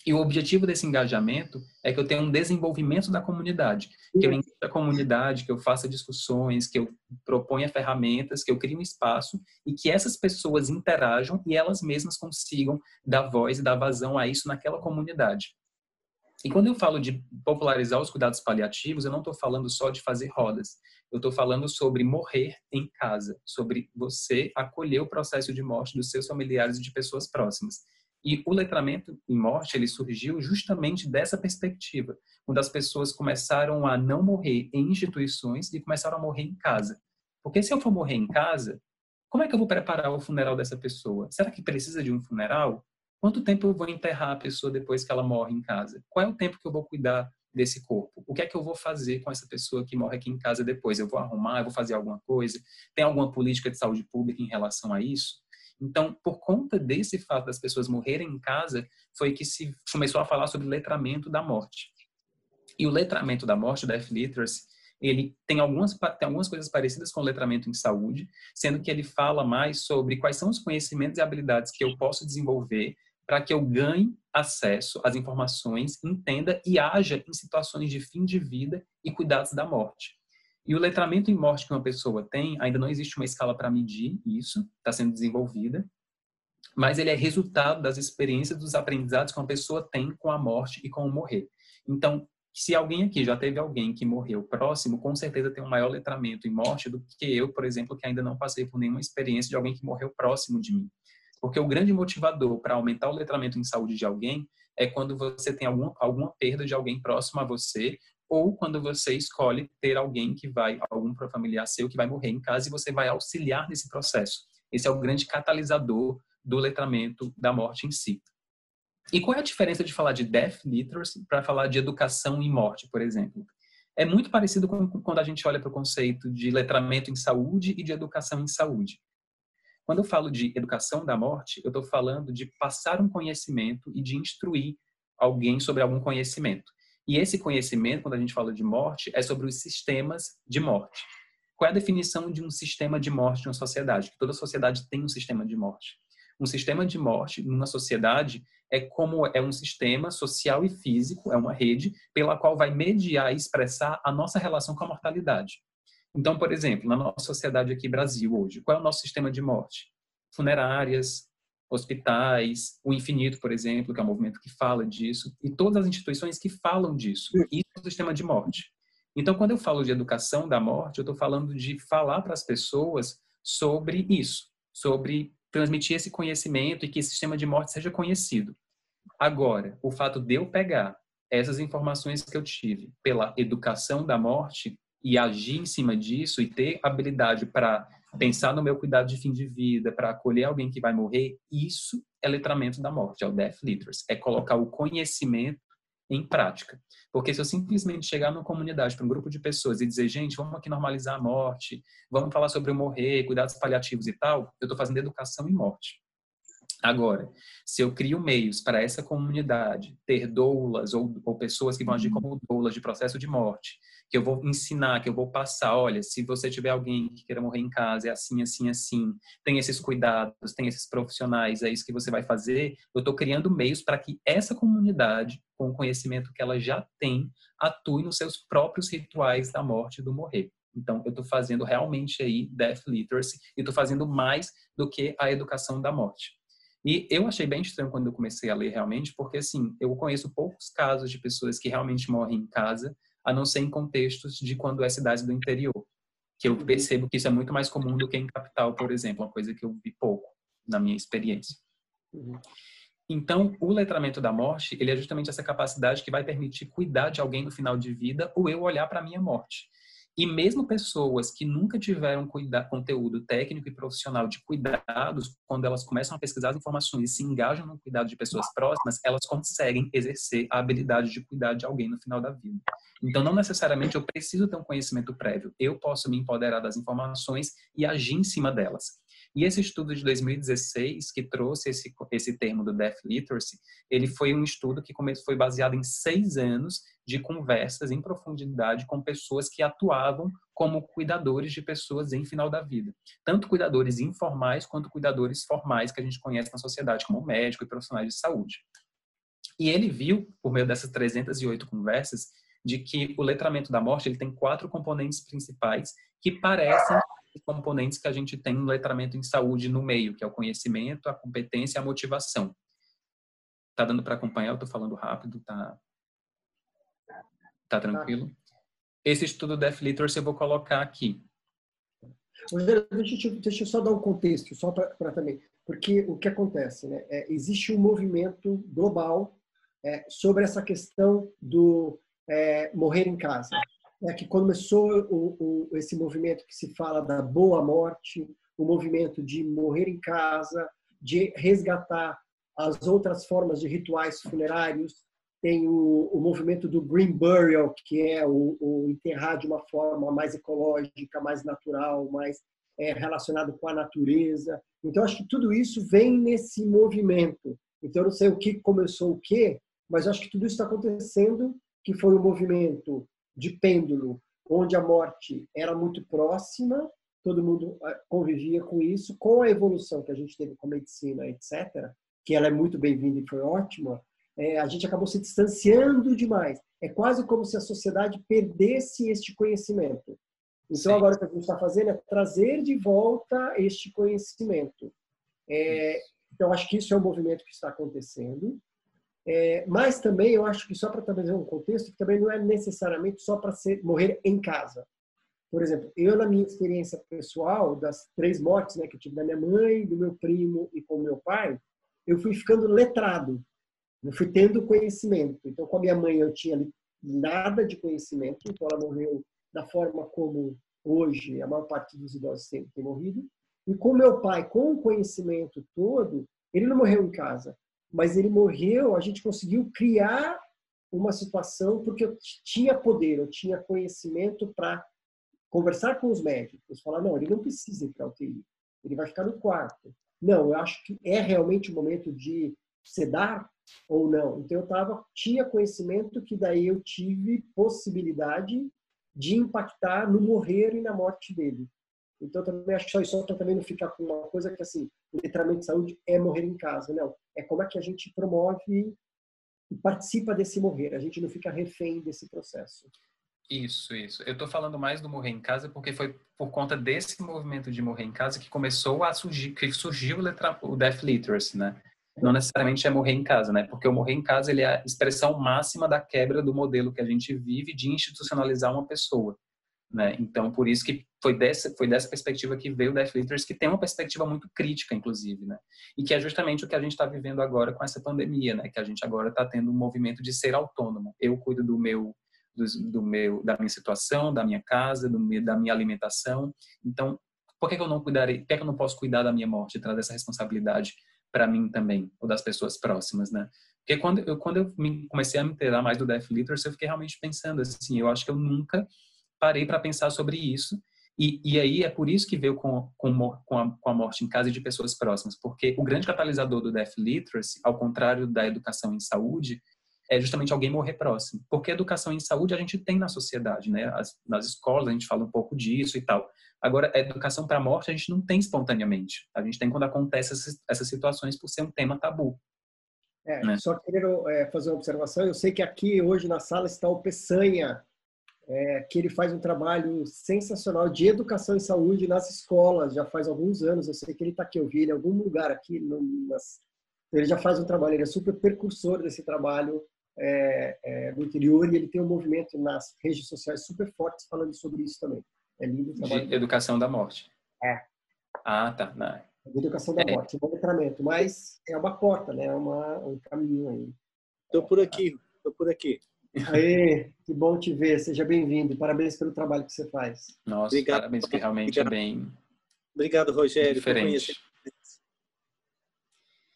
S2: E o objetivo desse engajamento é que eu tenha um desenvolvimento da comunidade, que eu engaje a comunidade, que eu faça discussões, que eu proponha ferramentas, que eu crie um espaço e que essas pessoas interajam e elas mesmas consigam dar voz e dar vazão a isso naquela comunidade. E quando eu falo de popularizar os cuidados paliativos, eu não estou falando só de fazer rodas. Eu estou falando sobre morrer em casa, sobre você acolher o processo de morte dos seus familiares e de pessoas próximas. E o letramento em morte, ele surgiu justamente dessa perspectiva, quando as pessoas começaram a não morrer em instituições e começaram a morrer em casa. Porque se eu for morrer em casa, como é que eu vou preparar o funeral dessa pessoa? Será que precisa de um funeral? Quanto tempo eu vou enterrar a pessoa depois que ela morre em casa? Qual é o tempo que eu vou cuidar desse corpo? O que é que eu vou fazer com essa pessoa que morre aqui em casa depois? Eu vou arrumar, eu vou fazer alguma coisa? Tem alguma política de saúde pública em relação a isso? Então, por conta desse fato das pessoas morrerem em casa, foi que se começou a falar sobre letramento da morte. E o letramento da morte, o Death Literacy, ele tem algumas, tem algumas coisas parecidas com o letramento em saúde, sendo que ele fala mais sobre quais são os conhecimentos e habilidades que eu posso desenvolver para que eu ganhe acesso às informações, entenda e haja em situações de fim de vida e cuidados da morte. E o letramento em morte que uma pessoa tem, ainda não existe uma escala para medir isso, está sendo desenvolvida, mas ele é resultado das experiências, dos aprendizados que uma pessoa tem com a morte e com o morrer. Então, se alguém aqui já teve alguém que morreu próximo, com certeza tem um maior letramento em morte do que eu, por exemplo, que ainda não passei por nenhuma experiência de alguém que morreu próximo de mim. Porque o grande motivador para aumentar o letramento em saúde de alguém é quando você tem algum, alguma perda de alguém próximo a você ou quando você escolhe ter alguém que vai, algum familiar seu que vai morrer em casa e você vai auxiliar nesse processo. Esse é o grande catalisador do letramento da morte em si. E qual é a diferença de falar de death literacy para falar de educação em morte, por exemplo? É muito parecido com quando a gente olha para o conceito de letramento em saúde e de educação em saúde. Quando eu falo de educação da morte, eu estou falando de passar um conhecimento e de instruir alguém sobre algum conhecimento. E esse conhecimento, quando a gente fala de morte, é sobre os sistemas de morte. Qual é a definição de um sistema de morte de uma sociedade? Que toda sociedade tem um sistema de morte. Um sistema de morte numa sociedade é como é um sistema social e físico, é uma rede pela qual vai mediar e expressar a nossa relação com a mortalidade. Então, por exemplo, na nossa sociedade aqui Brasil hoje, qual é o nosso sistema de morte? Funerárias, hospitais, o Infinito, por exemplo, que é um movimento que fala disso, e todas as instituições que falam disso. Isso é o sistema de morte. Então, quando eu falo de educação da morte, eu estou falando de falar para as pessoas sobre isso, sobre transmitir esse conhecimento e que esse sistema de morte seja conhecido. Agora, o fato de eu pegar essas informações que eu tive pela educação da morte e agir em cima disso e ter habilidade para pensar no meu cuidado de fim de vida, para acolher alguém que vai morrer, isso é letramento da morte, é o death literacy, é colocar o conhecimento em prática. Porque se eu simplesmente chegar numa comunidade, para um grupo de pessoas e dizer, gente, vamos aqui normalizar a morte, vamos falar sobre o morrer, cuidados paliativos e tal, eu estou fazendo educação em morte. Agora, se eu crio meios para essa comunidade ter doulas ou, ou pessoas que vão agir como doulas de processo de morte, que eu vou ensinar, que eu vou passar, olha, se você tiver alguém que queira morrer em casa, é assim, assim, assim, tem esses cuidados, tem esses profissionais, é isso que você vai fazer, eu estou criando meios para que essa comunidade, com o conhecimento que ela já tem, atue nos seus próprios rituais da morte e do morrer. Então, eu estou fazendo realmente aí death literacy e estou fazendo mais do que a educação da morte. E eu achei bem estranho quando eu comecei a ler realmente, porque assim, eu conheço poucos casos de pessoas que realmente morrem em casa, a não ser em contextos de quando é cidade do interior, que eu uhum. percebo que isso é muito mais comum do que em capital, por exemplo, uma coisa que eu vi pouco na minha experiência. Uhum. Então, o letramento da morte, ele é justamente essa capacidade que vai permitir cuidar de alguém no final de vida ou eu olhar para a minha morte. E mesmo pessoas que nunca tiveram conteúdo técnico e profissional de cuidados, quando elas começam a pesquisar as informações e se engajam no cuidado de pessoas próximas, elas conseguem exercer a habilidade de cuidar de alguém no final da vida. Então, não necessariamente eu preciso ter um conhecimento prévio. Eu posso me empoderar das informações e agir em cima delas. E esse estudo de 2016, que trouxe esse, esse termo do Death Literacy, ele foi um estudo que foi baseado em seis anos de conversas em profundidade com pessoas que atuavam como cuidadores de pessoas em final da vida. Tanto cuidadores informais quanto cuidadores formais que a gente conhece na sociedade, como médico e profissionais de saúde. E ele viu, por meio dessas 308 conversas, de que o letramento da morte ele tem quatro componentes principais que parecem componentes que a gente tem no letramento em saúde no meio, que é o conhecimento, a competência e a motivação. Tá dando para acompanhar? Eu tô falando rápido, tá? Tá tranquilo? Esse estudo Death Literacy eu vou colocar aqui.
S1: Deixa eu, deixa eu só dar um contexto, só para também. Porque o que acontece? Né? É, existe um movimento global é, sobre essa questão do é, morrer em casa. É que começou o, o, esse movimento que se fala da boa morte, o movimento de morrer em casa, de resgatar as outras formas de rituais funerários, tem o, o movimento do green burial, que é o, o, enterrar de uma forma mais ecológica, mais natural, mais é, relacionado com a natureza. Então, acho que tudo isso vem nesse movimento. Então, eu não sei o que começou o quê, mas acho que tudo isso está acontecendo, que foi um movimento de pêndulo, onde a morte era muito próxima, todo mundo ah, convivia com isso, com a evolução que a gente teve com a medicina, etc., que ela é muito bem-vinda e foi ótima, é, a gente acabou se distanciando demais. É quase como se a sociedade perdesse este conhecimento. Então, Sim. agora o que a gente está fazendo é trazer de volta este conhecimento. É, então, acho que isso é um movimento que está acontecendo. É, mas também, eu acho que só para trazer um contexto, que também não é necessariamente só para morrer em casa. Por exemplo, eu, na minha experiência pessoal, das três mortes né, que eu tive da minha mãe, do meu primo e com meu pai, eu fui ficando letrado. Eu fui tendo conhecimento. Então, com a minha mãe, eu tinha nada de conhecimento, então ela morreu da forma como hoje a maior parte dos idosos tem, tem morrido. E com meu pai, com o conhecimento todo, ele não morreu em casa, mas ele morreu, a gente conseguiu criar uma situação porque eu tinha poder, eu tinha conhecimento para conversar com os médicos, falar, não, ele não precisa ir para UTI, ele vai ficar no quarto. Não, eu acho que é realmente o momento de sedar ou não. Então eu tava, tinha conhecimento que daí eu tive possibilidade de impactar no morrer e na morte dele. Então também acho que isso para também não ficar com uma coisa que assim, o letramento de saúde é morrer em casa, não. É como é que a gente promove e participa desse morrer. A gente não fica refém desse processo.
S2: Isso, isso. Eu estou falando mais do morrer em casa porque foi por conta desse movimento de morrer em casa que começou a surgir, que surgiu o, o Death Literacy, né? não necessariamente é morrer em casa, né? Porque o morrer em casa ele é a expressão máxima da quebra do modelo que a gente vive de institucionalizar uma pessoa, né? Então, por isso que foi dessa foi dessa perspectiva que veio o Death Leaders, que tem uma perspectiva muito crítica, inclusive, né? E que é justamente o que a gente está vivendo agora com essa pandemia, né? Que a gente agora está tendo um movimento de ser autônomo. Eu cuido do meu do, do meu da minha situação, da minha casa, do da minha alimentação. Então, por que, que eu não cuidarei? Por que, que eu não posso cuidar da minha morte, trazer essa responsabilidade para mim também, ou das pessoas próximas, né? Porque quando eu, quando eu me, comecei a me inteirar mais do Death Literacy, eu fiquei realmente pensando assim, eu acho que eu nunca parei para pensar sobre isso. E, e aí é por isso que veio com, com, com, a, com a morte em casa de pessoas próximas, porque o grande catalisador do Death Literacy, ao contrário da educação em saúde, é justamente alguém morrer próximo. Porque educação em saúde a gente tem na sociedade, né? As, nas escolas a gente fala um pouco disso e tal. Agora, a educação para a morte a gente não tem espontaneamente. A gente tem quando acontece essas, essas situações por ser um tema tabu.
S1: É, né? Só querendo é, fazer uma observação, eu sei que aqui hoje na sala está o Peçanha, é, que ele faz um trabalho sensacional de educação em saúde nas escolas, já faz alguns anos, eu sei que ele está aqui, eu vi ele em algum lugar aqui, no, nas, ele já faz um trabalho, ele é super percursor desse trabalho é, é, no interior e ele tem um movimento nas redes sociais super fortes falando sobre isso também. É lindo o
S2: trabalho. De educação da morte.
S1: É.
S2: Ah, tá. Não.
S1: Educação da é. morte, um letramento, mas é uma porta, né? É uma, um caminho aí.
S3: Estou por aqui, estou por aqui.
S1: Aê, que bom te ver, seja bem-vindo. Parabéns pelo trabalho que você faz.
S2: Nossa, Obrigado. parabéns, que realmente Obrigado. é bem.
S3: Obrigado, Rogério,
S2: diferente.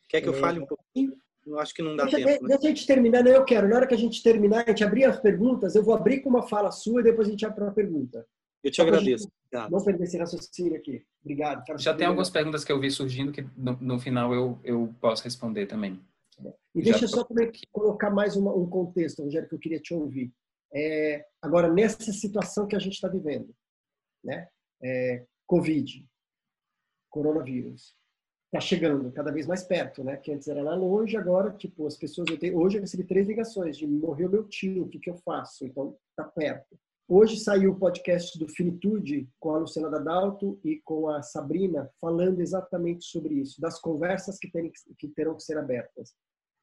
S3: Quer que eu é... fale um pouquinho? Eu acho que não dá
S1: deixa,
S3: tempo.
S1: Né? Deixa a gente terminar, não, eu quero. Na hora que a gente terminar, a gente abrir as perguntas, eu vou abrir com uma fala sua e depois a gente abre para uma pergunta.
S3: Eu te agradeço.
S1: Não perder esse raciocínio aqui. Obrigado.
S2: Já tem algumas perguntas que eu vi surgindo que no, no final eu, eu posso responder também.
S1: E deixa eu só colocar mais uma, um contexto, Rogério, que eu queria te ouvir. É, agora, nessa situação que a gente está vivendo, né? É, Covid, coronavírus, está chegando cada vez mais perto, né? Que antes era lá longe, agora, tipo, as pessoas... Eu tenho, hoje eu recebi três ligações de morreu meu tio, o que, que eu faço? Então, está perto. Hoje saiu o podcast do Finitude com a Luciana Dadalto e com a Sabrina, falando exatamente sobre isso, das conversas que, terem, que terão que ser abertas.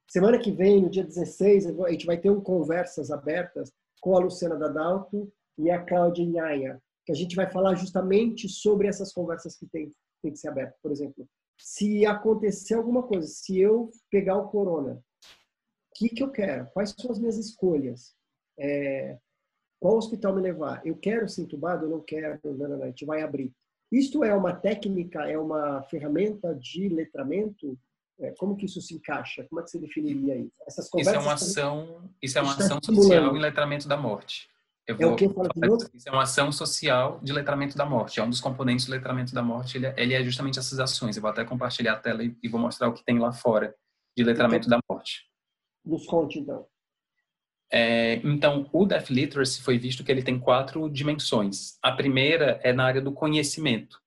S1: Semana que vem, no dia 16, a gente vai ter um Conversas Abertas com a Luciana Dadalto e a Cláudia Inhaia, que a gente vai falar justamente sobre essas conversas que tem, tem que ser abertas. Por exemplo, se acontecer alguma coisa, se eu pegar o corona, o que, que eu quero? Quais são as minhas escolhas? É, qual hospital me levar? Eu quero ser entubado? Eu não quero? Não, não, não, a gente vai abrir. Isto é uma técnica, é uma ferramenta de letramento? É, como que isso se encaixa? Como é que você definiria isso?
S2: Essas conversas isso é uma ação, isso é uma ação social em letramento da morte.
S1: Eu vou, é o que de novo?
S2: Isso é uma ação social de letramento da morte. É um dos componentes do letramento da morte. Ele é, ele é justamente essas ações. Eu vou até compartilhar a tela e, e vou mostrar o que tem lá fora de letramento então, da morte.
S1: Nos conte, então.
S2: É, então, o Death Literacy foi visto que ele tem quatro dimensões. A primeira é na área do conhecimento.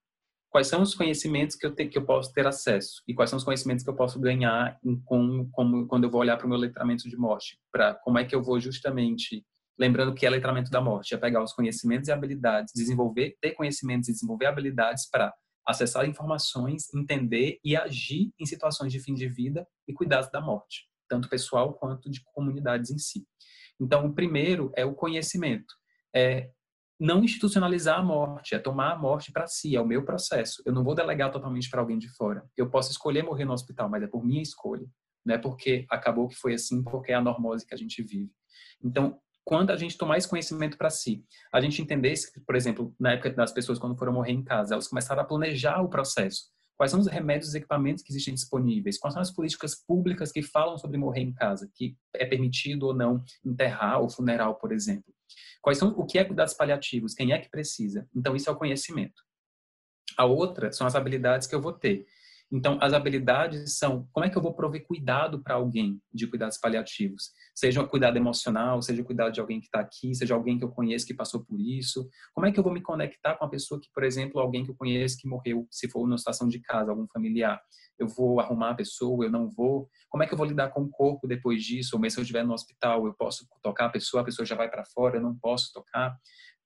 S2: Quais são os conhecimentos que eu, te, que eu posso ter acesso? E quais são os conhecimentos que eu posso ganhar em, com, com, quando eu vou olhar para o meu letramento de morte? Para como é que eu vou justamente, lembrando que é letramento da morte, é pegar os conhecimentos e habilidades, desenvolver, ter conhecimentos e desenvolver habilidades para acessar informações, entender e agir em situações de fim de vida e cuidados da morte, tanto pessoal quanto de comunidades em si. Então, o primeiro é o conhecimento. É não institucionalizar a morte, é tomar a morte para si, é o meu processo. Eu não vou delegar totalmente para alguém de fora. Eu posso escolher morrer no hospital, mas é por minha escolha. Não é porque acabou que foi assim, porque é a normose que a gente vive. Então, quando a gente tomar esse conhecimento para si, a gente entendesse que, por exemplo, na época das pessoas quando foram morrer em casa, elas começaram a planejar o processo. Quais são os remédios e equipamentos que existem disponíveis? Quais são as políticas públicas que falam sobre morrer em casa? Que é permitido ou não enterrar ou funeral, por exemplo? Quais são o que é cuidados paliativos? Quem é que precisa? Então isso é o conhecimento. A outra são as habilidades que eu vou ter. Então, as habilidades são como é que eu vou prover cuidado para alguém de cuidados paliativos? Seja um cuidado emocional, seja cuidado de alguém que está aqui, seja alguém que eu conheço que passou por isso. Como é que eu vou me conectar com a pessoa que, por exemplo, alguém que eu conheço que morreu, se for numa situação de casa, algum familiar? Eu vou arrumar a pessoa, eu não vou? Como é que eu vou lidar com o corpo depois disso? Ou mesmo se eu estiver no hospital, eu posso tocar a pessoa, a pessoa já vai para fora, eu não posso tocar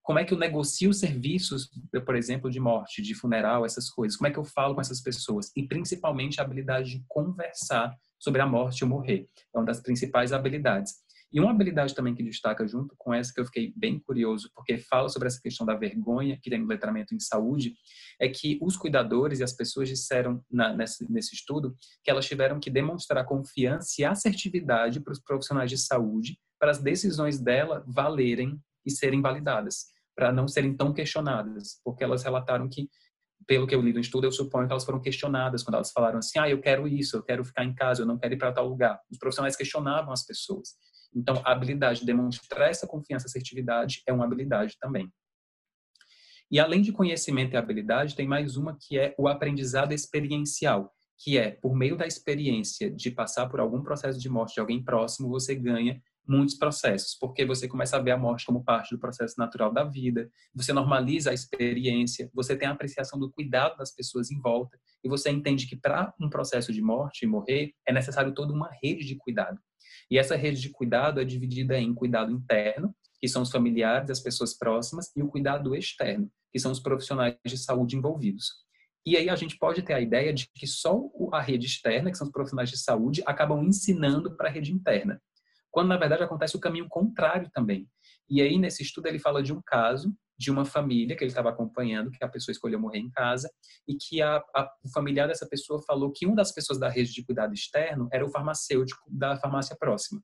S2: como é que eu negocio serviços, por exemplo, de morte, de funeral, essas coisas? Como é que eu falo com essas pessoas? E principalmente a habilidade de conversar sobre a morte ou morrer. É uma das principais habilidades. E uma habilidade também que destaca junto com essa, que eu fiquei bem curioso, porque fala sobre essa questão da vergonha que tem no letramento em saúde, é que os cuidadores e as pessoas disseram na, nesse, nesse estudo que elas tiveram que demonstrar confiança e assertividade para os profissionais de saúde para as decisões dela valerem e serem validadas, para não serem tão questionadas, porque elas relataram que, pelo que eu li no estudo, eu suponho que elas foram questionadas quando elas falaram assim: ah, eu quero isso, eu quero ficar em casa, eu não quero ir para tal lugar. Os profissionais questionavam as pessoas. Então, a habilidade de demonstrar essa confiança assertividade é uma habilidade também. E além de conhecimento e habilidade, tem mais uma que é o aprendizado experiencial, que é, por meio da experiência de passar por algum processo de morte de alguém próximo, você ganha muitos processos, porque você começa a ver a morte como parte do processo natural da vida, você normaliza a experiência, você tem a apreciação do cuidado das pessoas em volta, e você entende que para um processo de morte e morrer, é necessário toda uma rede de cuidado. E essa rede de cuidado é dividida em cuidado interno, que são os familiares, as pessoas próximas, e o cuidado externo, que são os profissionais de saúde envolvidos. E aí a gente pode ter a ideia de que só a rede externa, que são os profissionais de saúde, acabam ensinando para a rede interna quando na verdade acontece o caminho contrário também. E aí nesse estudo ele fala de um caso de uma família que ele estava acompanhando, que a pessoa escolheu morrer em casa, e que a, a, o familiar dessa pessoa falou que uma das pessoas da rede de cuidado externo era o farmacêutico da farmácia próxima.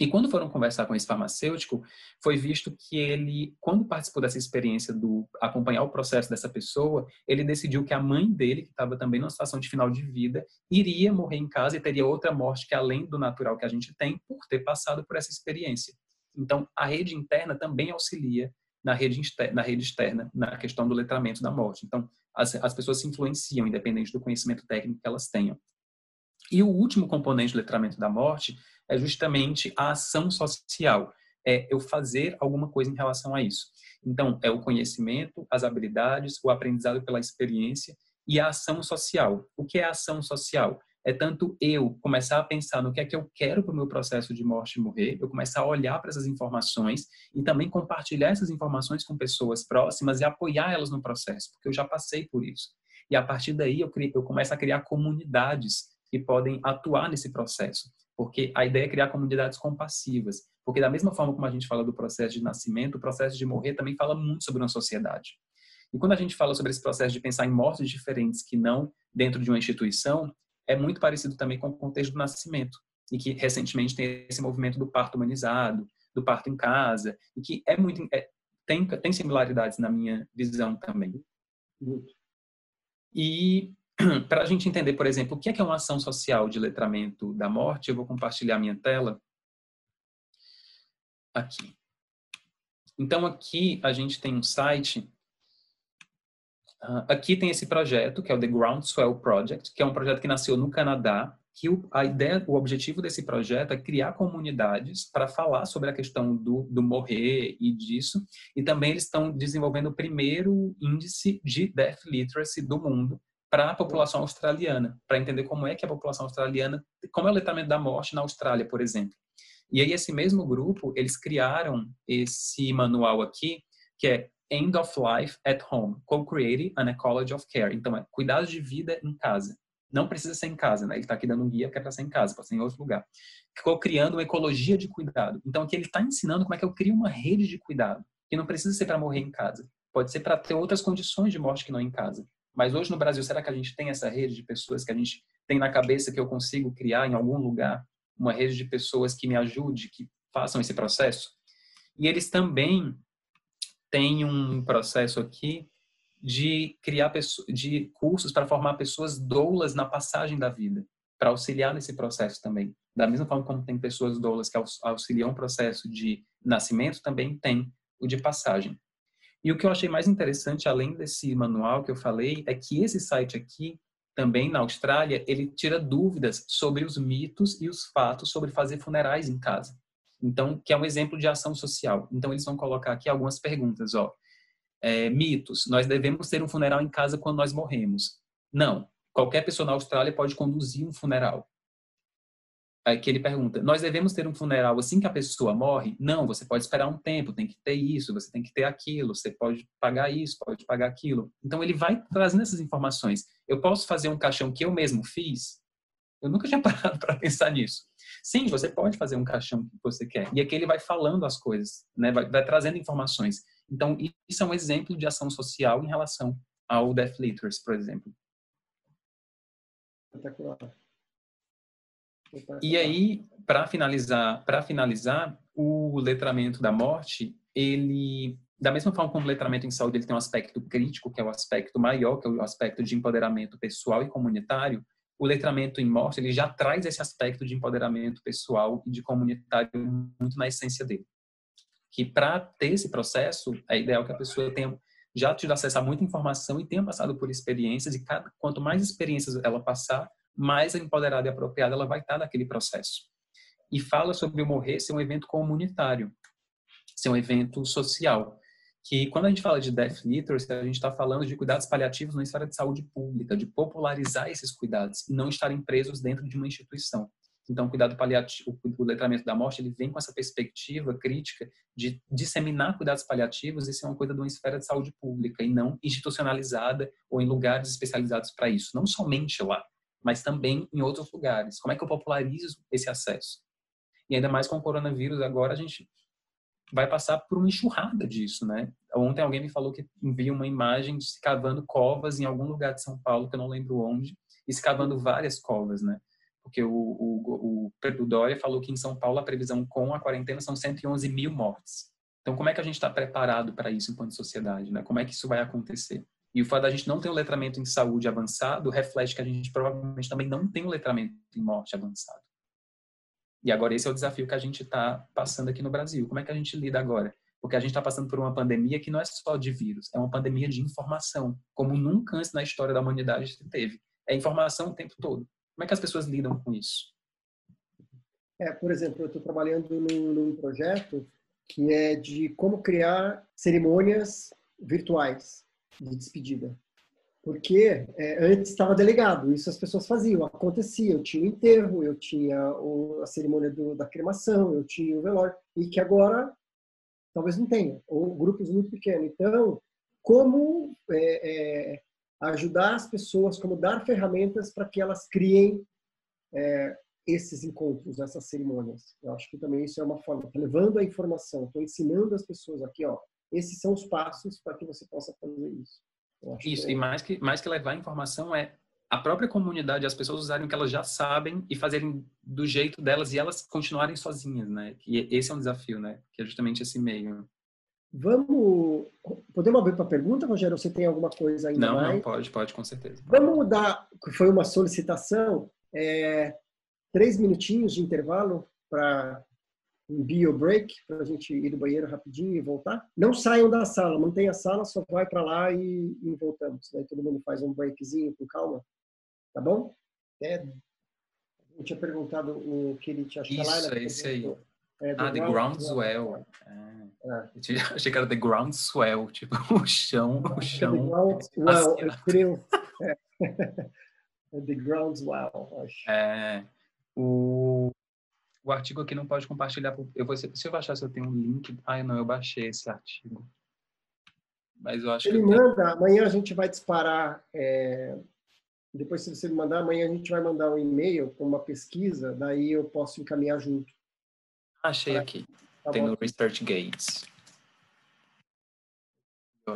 S2: E quando foram conversar com esse farmacêutico, foi visto que ele, quando participou dessa experiência do acompanhar o processo dessa pessoa, ele decidiu que a mãe dele, que estava também numa situação de final de vida, iria morrer em casa e teria outra morte que além do natural que a gente tem, por ter passado por essa experiência. Então, a rede interna também auxilia na rede, na rede externa, na questão do letramento da morte. Então, as, as pessoas se influenciam, independente do conhecimento técnico que elas tenham. E o último componente do letramento da morte é justamente a ação social, é eu fazer alguma coisa em relação a isso. Então, é o conhecimento, as habilidades, o aprendizado pela experiência e a ação social. O que é ação social? É tanto eu começar a pensar no que é que eu quero para o meu processo de morte e morrer, eu começar a olhar para essas informações e também compartilhar essas informações com pessoas próximas e apoiar elas no processo, porque eu já passei por isso. E a partir daí eu, eu começo a criar comunidades que podem atuar nesse processo, porque a ideia é criar comunidades compassivas, porque da mesma forma como a gente fala do processo de nascimento, o processo de morrer também fala muito sobre uma sociedade. E quando a gente fala sobre esse processo de pensar em mortes diferentes que não dentro de uma instituição, é muito parecido também com o contexto do nascimento, e que recentemente tem esse movimento do parto humanizado, do parto em casa, e que é muito é, tem tem similaridades na minha visão também. Muito. E [CLEARS THROAT] para a gente entender, por exemplo, o que é, que é uma ação social de letramento da morte, eu vou compartilhar minha tela. Aqui. Então aqui a gente tem um site. Uh, aqui tem esse projeto, que é o The Groundswell Project, que é um projeto que nasceu no Canadá, que o, a ideia, o objetivo desse projeto é criar comunidades para falar sobre a questão do, do morrer e disso, e também eles estão desenvolvendo o primeiro índice de Death Literacy do mundo para a população australiana, para entender como é que a população australiana, como é o letramento da morte na Austrália, por exemplo. E aí esse mesmo grupo, eles criaram esse manual aqui, que é End of Life at Home, Co-Creating an Ecology of Care. Então, é cuidados de vida em casa. Não precisa ser em casa, né? Ele está aqui dando um guia que é para ser em casa, pode ser em outro lugar. Ficou criando uma ecologia de cuidado. Então, aqui ele está ensinando como é que eu crio uma rede de cuidado, que não precisa ser para morrer em casa. Pode ser para ter outras condições de morte que não em casa. Mas hoje no Brasil, será que a gente tem essa rede de pessoas que a gente tem na cabeça que eu consigo criar em algum lugar? Uma rede de pessoas que me ajude, que façam esse processo? E eles também tem um processo aqui de criar de cursos para formar pessoas doulas na passagem da vida, para auxiliar nesse processo também. Da mesma forma como tem pessoas doulas que auxiliam o processo de nascimento, também tem o de passagem. E o que eu achei mais interessante, além desse manual que eu falei, é que esse site aqui, também na Austrália, ele tira dúvidas sobre os mitos e os fatos sobre fazer funerais em casa. Então, que é um exemplo de ação social. Então, eles vão colocar aqui algumas perguntas, ó. É, mitos. Nós devemos ter um funeral em casa quando nós morremos. Não. Qualquer pessoa na Austrália pode conduzir um funeral. Que ele pergunta: nós devemos ter um funeral assim que a pessoa morre? Não, você pode esperar um tempo, tem que ter isso, você tem que ter aquilo, você pode pagar isso, pode pagar aquilo. Então ele vai trazendo essas informações. Eu posso fazer um caixão que eu mesmo fiz? Eu nunca tinha [LAUGHS] parado para pensar nisso. Sim, você pode fazer um caixão que você quer. E aqui ele vai falando as coisas, né? vai, vai trazendo informações. Então, isso é um exemplo de ação social em relação ao Death Litters, por exemplo. E aí, para finalizar, para finalizar, o letramento da morte, ele da mesma forma como o letramento em saúde ele tem um aspecto crítico, que é o aspecto maior, que é o aspecto de empoderamento pessoal e comunitário, o letramento em morte ele já traz esse aspecto de empoderamento pessoal e de comunitário muito na essência dele. Que para ter esse processo, é ideal que a pessoa tenha já tido acesso a muita informação e tenha passado por experiências e cada, quanto mais experiências ela passar, mais empoderada e apropriada ela vai estar naquele processo. E fala sobre o morrer ser um evento comunitário, ser um evento social que quando a gente fala de death literacy, a gente está falando de cuidados paliativos na esfera de saúde pública, de popularizar esses cuidados não estarem presos dentro de uma instituição. Então, o cuidado paliativo, o letramento da morte, ele vem com essa perspectiva crítica de disseminar cuidados paliativos e ser uma coisa de uma esfera de saúde pública e não institucionalizada ou em lugares especializados para isso. Não somente lá, mas também em outros lugares. Como é que eu popularizo esse acesso? E ainda mais com o coronavírus, agora a gente vai passar por uma enxurrada disso, né? Ontem alguém me falou que viu uma imagem de se cavando covas em algum lugar de São Paulo, que eu não lembro onde, e se cavando várias covas, né? Porque o, o, o, o Dória falou que em São Paulo a previsão com a quarentena são 111 mil mortes. Então, como é que a gente está preparado para isso enquanto sociedade, né? Como é que isso vai acontecer? E o fato da gente não ter um letramento em saúde avançado reflete que a gente provavelmente também não tem um letramento em morte avançado. E agora esse é o desafio que a gente está passando aqui no Brasil. Como é que a gente lida agora? Porque a gente está passando por uma pandemia que não é só de vírus, é uma pandemia de informação, como nunca antes na história da humanidade se teve. É informação o tempo todo. Como é que as pessoas lidam com isso?
S1: É, por exemplo, eu estou trabalhando num, num, projeto que é de como criar cerimônias virtuais de despedida. Porque é, antes estava delegado, isso as pessoas faziam, acontecia. Eu tinha o enterro, eu tinha o, a cerimônia do, da cremação, eu tinha o velório, e que agora talvez não tenha, ou grupos muito pequenos. Então, como é, é, ajudar as pessoas, como dar ferramentas para que elas criem é, esses encontros, essas cerimônias. Eu acho que também isso é uma forma, tô levando a informação, estou ensinando as pessoas aqui, ó, esses são os passos para que você possa fazer isso.
S2: Isso, e mais que, mais que levar a informação é a própria comunidade, as pessoas usarem o que elas já sabem e fazerem do jeito delas e elas continuarem sozinhas, né? E esse é um desafio, né? Que é justamente esse meio.
S1: Vamos. Podemos abrir para pergunta, Rogério? Você tem alguma coisa ainda
S2: não,
S1: mais?
S2: Não, pode, pode, com certeza.
S1: Vamos mudar, foi uma solicitação, é, três minutinhos de intervalo para um bio break, para a gente ir do banheiro rapidinho e voltar. Não saiam da sala, mantenha a sala, só vai para lá e, e, voltamos. Daí todo mundo faz um breakzinho com calma, tá bom? É, eu tinha perguntado o que ele tinha
S2: achado lá. Isso, é esse aí. É, ah, The Groundswell. É. É. [LAUGHS] Achei que era The Groundswell, tipo, [LAUGHS] o chão, o chão. The
S1: Groundswell, [LAUGHS] eu creio. É. The Groundswell,
S2: acho. É, o, o artigo aqui não pode compartilhar. Eu vou, se eu baixar, se eu tenho um link. Ah, não, eu baixei esse artigo. Mas eu acho
S1: Ele
S2: que.
S1: Ele manda, tenho... amanhã a gente vai disparar. É, depois, se você me mandar, amanhã a gente vai mandar um e-mail com uma pesquisa, daí eu posso encaminhar junto.
S2: Achei aqui. Tá Tem no Research Gates.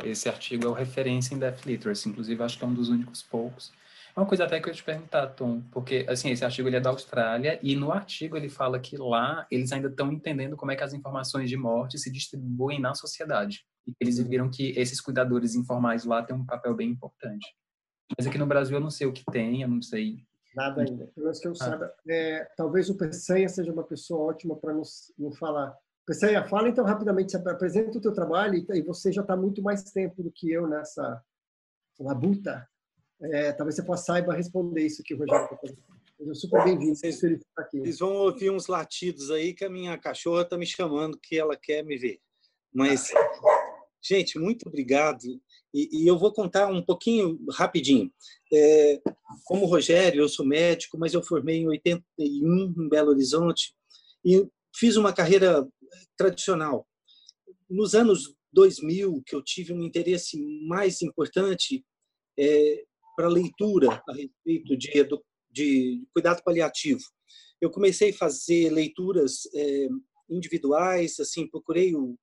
S2: Esse artigo é o referência em Deaf Literacy, inclusive acho que é um dos únicos poucos. Uma coisa até que eu ia te perguntar, Tom, porque assim, esse artigo ele é da Austrália e no artigo ele fala que lá eles ainda estão entendendo como é que as informações de morte se distribuem na sociedade. E eles viram que esses cuidadores informais lá têm um papel bem importante. Mas aqui no Brasil eu não sei o que tem, eu não sei
S1: Nada ainda. Pelo menos que eu ah. saiba. É, talvez o Peçanha seja uma pessoa ótima para nos, nos falar. Peçanha, fala então rapidamente, apresenta o teu trabalho e, você já está muito mais tempo do que eu nessa labuta. É, talvez você possa saiba responder isso o Rogério. Eu super bem-vindo.
S3: Vocês, vocês vão ouvir uns latidos aí que a minha cachorra está me chamando que ela quer me ver. Mas, gente, muito obrigado. E, e eu vou contar um pouquinho rapidinho. É, como Rogério, eu sou médico, mas eu formei em 81 em Belo Horizonte e fiz uma carreira tradicional. Nos anos 2000, que eu tive um interesse mais importante é, para leitura a respeito de, de, cuidado paliativo. Eu comecei a fazer leituras é, individuais, assim, procurei o,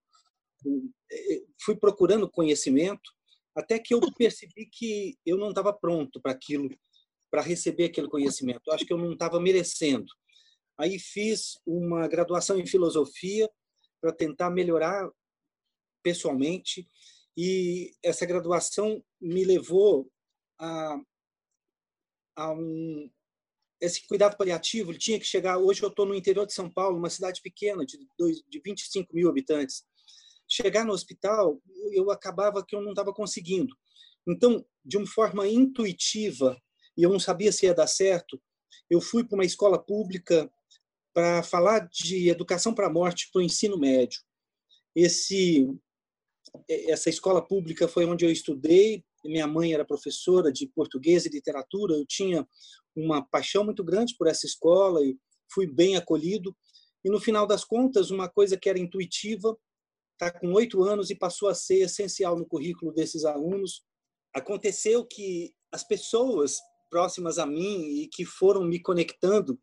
S3: o, é, fui procurando conhecimento até que eu percebi que eu não estava pronto para aquilo, para receber aquele conhecimento. Eu acho que eu não estava merecendo. Aí fiz uma graduação em filosofia para tentar melhorar pessoalmente e essa graduação me levou a, a um esse cuidado paliativo ele tinha que chegar hoje eu estou no interior de São Paulo uma cidade pequena de, dois, de 25 mil habitantes chegar no hospital, eu acabava que eu não estava conseguindo. Então, de uma forma intuitiva, e eu não sabia se ia dar certo, eu fui para uma escola pública para falar de educação para a morte para o ensino médio. Esse, essa escola pública foi onde eu estudei. Minha mãe era professora de português e literatura. Eu tinha uma paixão muito grande por essa escola e fui bem acolhido. E no final das contas, uma coisa que era intuitiva está com oito anos e passou a ser essencial no currículo desses alunos. Aconteceu que as pessoas próximas a mim e que foram me conectando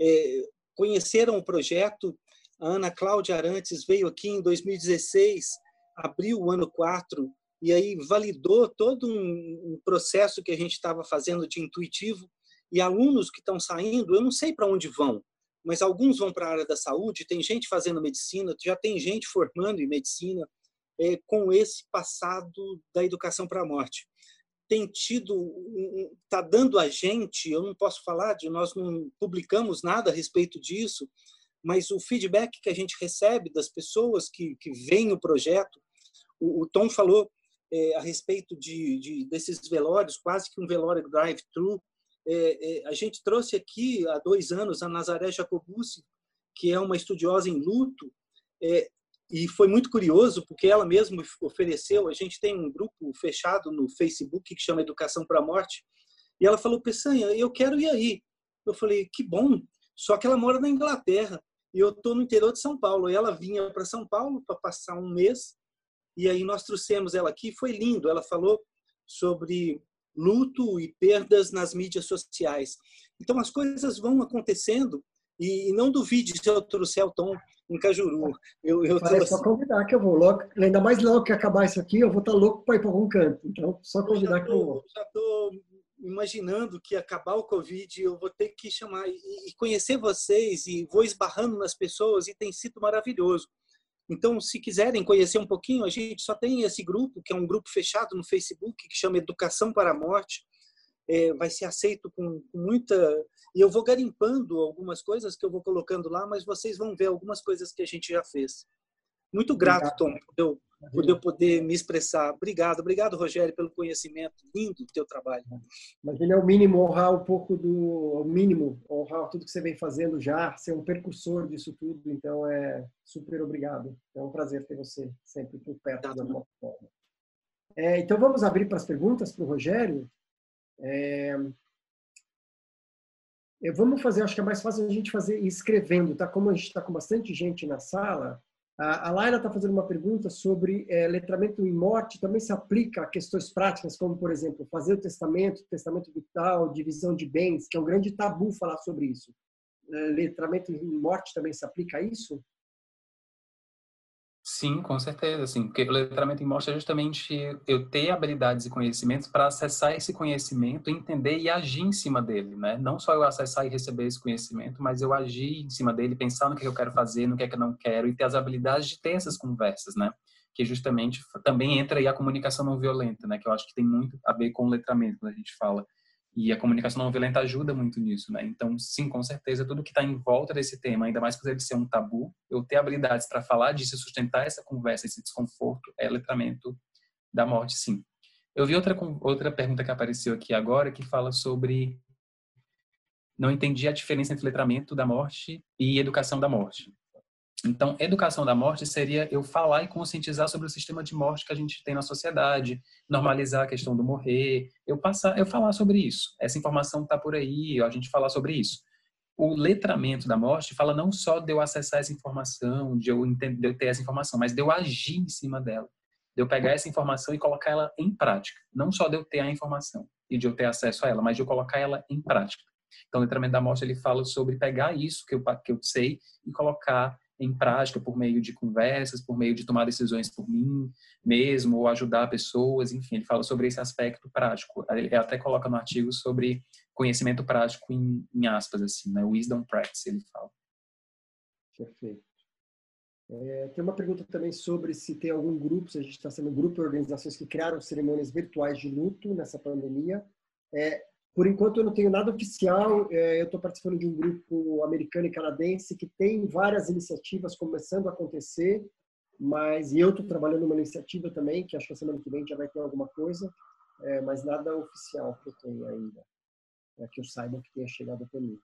S3: é, conheceram o projeto. A Ana Cláudia Arantes veio aqui em 2016, abriu o ano 4 e aí validou todo um, processo que a gente estava fazendo de intuitivo. E alunos que estão saindo, eu não sei para onde vão, mas alguns vão para a área da saúde, tem gente fazendo medicina, já tem gente formando em medicina é, com esse passado da educação para a morte. Tem tido, está dando a gente, eu não posso falar de, nós não publicamos nada a respeito disso, mas o feedback que a gente recebe das pessoas que, que veem o projeto, o, o Tom falou é, a respeito de, de, desses velórios, quase que um velório drive-thru, é, é, a gente trouxe aqui há dois anos a Nazaré Jacobucci, que é uma estudiosa em luto. É, e foi muito curioso porque ela mesma ofereceu. A gente tem um grupo fechado no Facebook que chama Educação para a Morte. E ela falou: Peçanha, eu quero ir aí. Eu falei: que bom. Só que ela mora na Inglaterra e eu estou no interior de São Paulo. E ela vinha para São Paulo para passar um mês. E aí nós trouxemos ela aqui. Foi lindo. Ela falou sobre luto e perdas nas mídias sociais. Então as coisas vão acontecendo e não duvide se eu trouxer o Tom em Cajuru.
S1: Eu, eu Parece só convidar que eu vou. Logo, ainda mais logo que acabar isso aqui, eu vou estar louco para ir para algum canto. Então, só convidar
S3: tô,
S1: que eu vou.
S3: Já estou imaginando que acabar o Covid, eu vou ter que chamar e, e conhecer vocês e vou esbarrando nas pessoas e tem sido maravilhoso. Então, se quiserem conhecer um pouquinho, a gente só tem esse grupo, que é um grupo fechado no Facebook, que chama Educação para a Morte. É, vai ser aceito com, muita e eu vou garimpando algumas coisas que eu vou colocando lá, mas vocês vão ver algumas coisas que a gente já fez. Muito grato, Tom, por eu, por eu poder me expressar. Obrigado, obrigado, Rogério, pelo conhecimento. Lindo o teu trabalho.
S1: Mas ele é o mínimo honrar um pouco do. O mínimo honrar tudo que você vem fazendo já, ser um percursor disso tudo. Então, é super obrigado. É um prazer ter você sempre por perto de alguma forma. É, então, vamos abrir para as perguntas para o Rogério. É, Vamos fazer, acho que é mais fácil a gente fazer escrevendo, tá? Como a gente está com bastante gente na sala, a, Laila está fazendo uma pergunta sobre é, letramento em morte, também se aplica a questões práticas, como, por exemplo, fazer o testamento, testamento vital, divisão de bens, que é um grande tabu falar sobre isso. É, letramento em morte também se aplica a isso?
S2: Sim, com certeza, sim, porque o letramento é justamente eu ter habilidades e conhecimentos para acessar esse conhecimento, entender e agir em cima dele, né? Não só eu acessar e receber esse conhecimento, mas eu agir em cima dele, pensar no que eu quero fazer, no que é que eu não quero e ter as habilidades de ter essas conversas, né? Que justamente também entra aí a comunicação não violenta, né? Que eu acho que tem muito a ver com o letramento, quando a gente fala e a comunicação não violenta ajuda muito nisso, né? Então, sim, com certeza, tudo que está em volta desse tema, ainda mais por ele ser um tabu, eu ter habilidades para falar disso, sustentar essa conversa, esse desconforto, é letramento da morte, sim. Eu vi outra, outra pergunta que apareceu aqui agora, que fala sobre não entendi a diferença entre letramento da morte e educação da morte. Então, educação da morte seria eu falar e conscientizar sobre o sistema de morte que a gente tem na sociedade, normalizar a questão do morrer, eu passar, eu falar sobre isso. Essa informação está por aí, a gente falar sobre isso. O letramento da morte fala não só de eu acessar essa informação, de eu, entender, de eu ter essa informação, mas de eu agir em cima dela, de eu pegar essa informação e colocar ela em prática. Não só de eu ter a informação e de eu ter acesso a ela, mas de eu colocar ela em prática. Então, o letramento da morte ele fala sobre pegar isso que eu, que eu sei e colocar em prática por meio de conversas, por meio de tomar decisões por mim mesmo, ou ajudar pessoas, enfim, ele fala sobre esse aspecto prático. Ele até coloca no artigo sobre conhecimento prático em, em aspas, assim, né? Wisdom practice, ele fala.
S1: Perfeito. É, tem uma pergunta também sobre se tem algum grupo, se a gente está sendo um grupo de organizações que criaram cerimônias virtuais de luto nessa pandemia. É, por enquanto, eu não tenho nada oficial. É, eu estou participando de um grupo americano e canadense que tem várias iniciativas começando a acontecer, mas e eu estou trabalhando numa iniciativa também, que acho que a semana que vem já vai ter alguma coisa, é, mas nada oficial que eu tenho ainda, é, que eu saiba que tenha chegado até mim.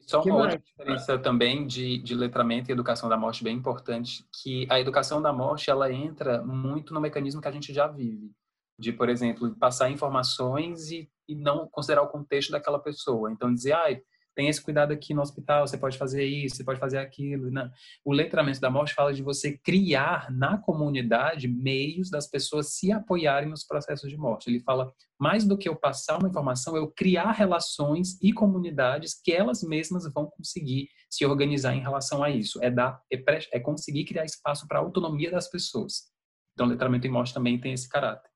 S2: Só uma outra diferença também de, de letramento e educação da morte bem importante, que a educação da morte ela entra muito no mecanismo que a gente já vive de, por exemplo, passar informações e, e não considerar o contexto daquela pessoa. Então, dizer, ah, tem esse cuidado aqui no hospital, você pode fazer isso, você pode fazer aquilo. Né? O letramento da morte fala de você criar na comunidade meios das pessoas se apoiarem nos processos de morte. Ele fala, mais do que eu passar uma informação, eu criar relações e comunidades que elas mesmas vão conseguir se organizar em relação a isso. É, dar, é, é conseguir criar espaço para a autonomia das pessoas. Então, o letramento em morte também tem esse caráter.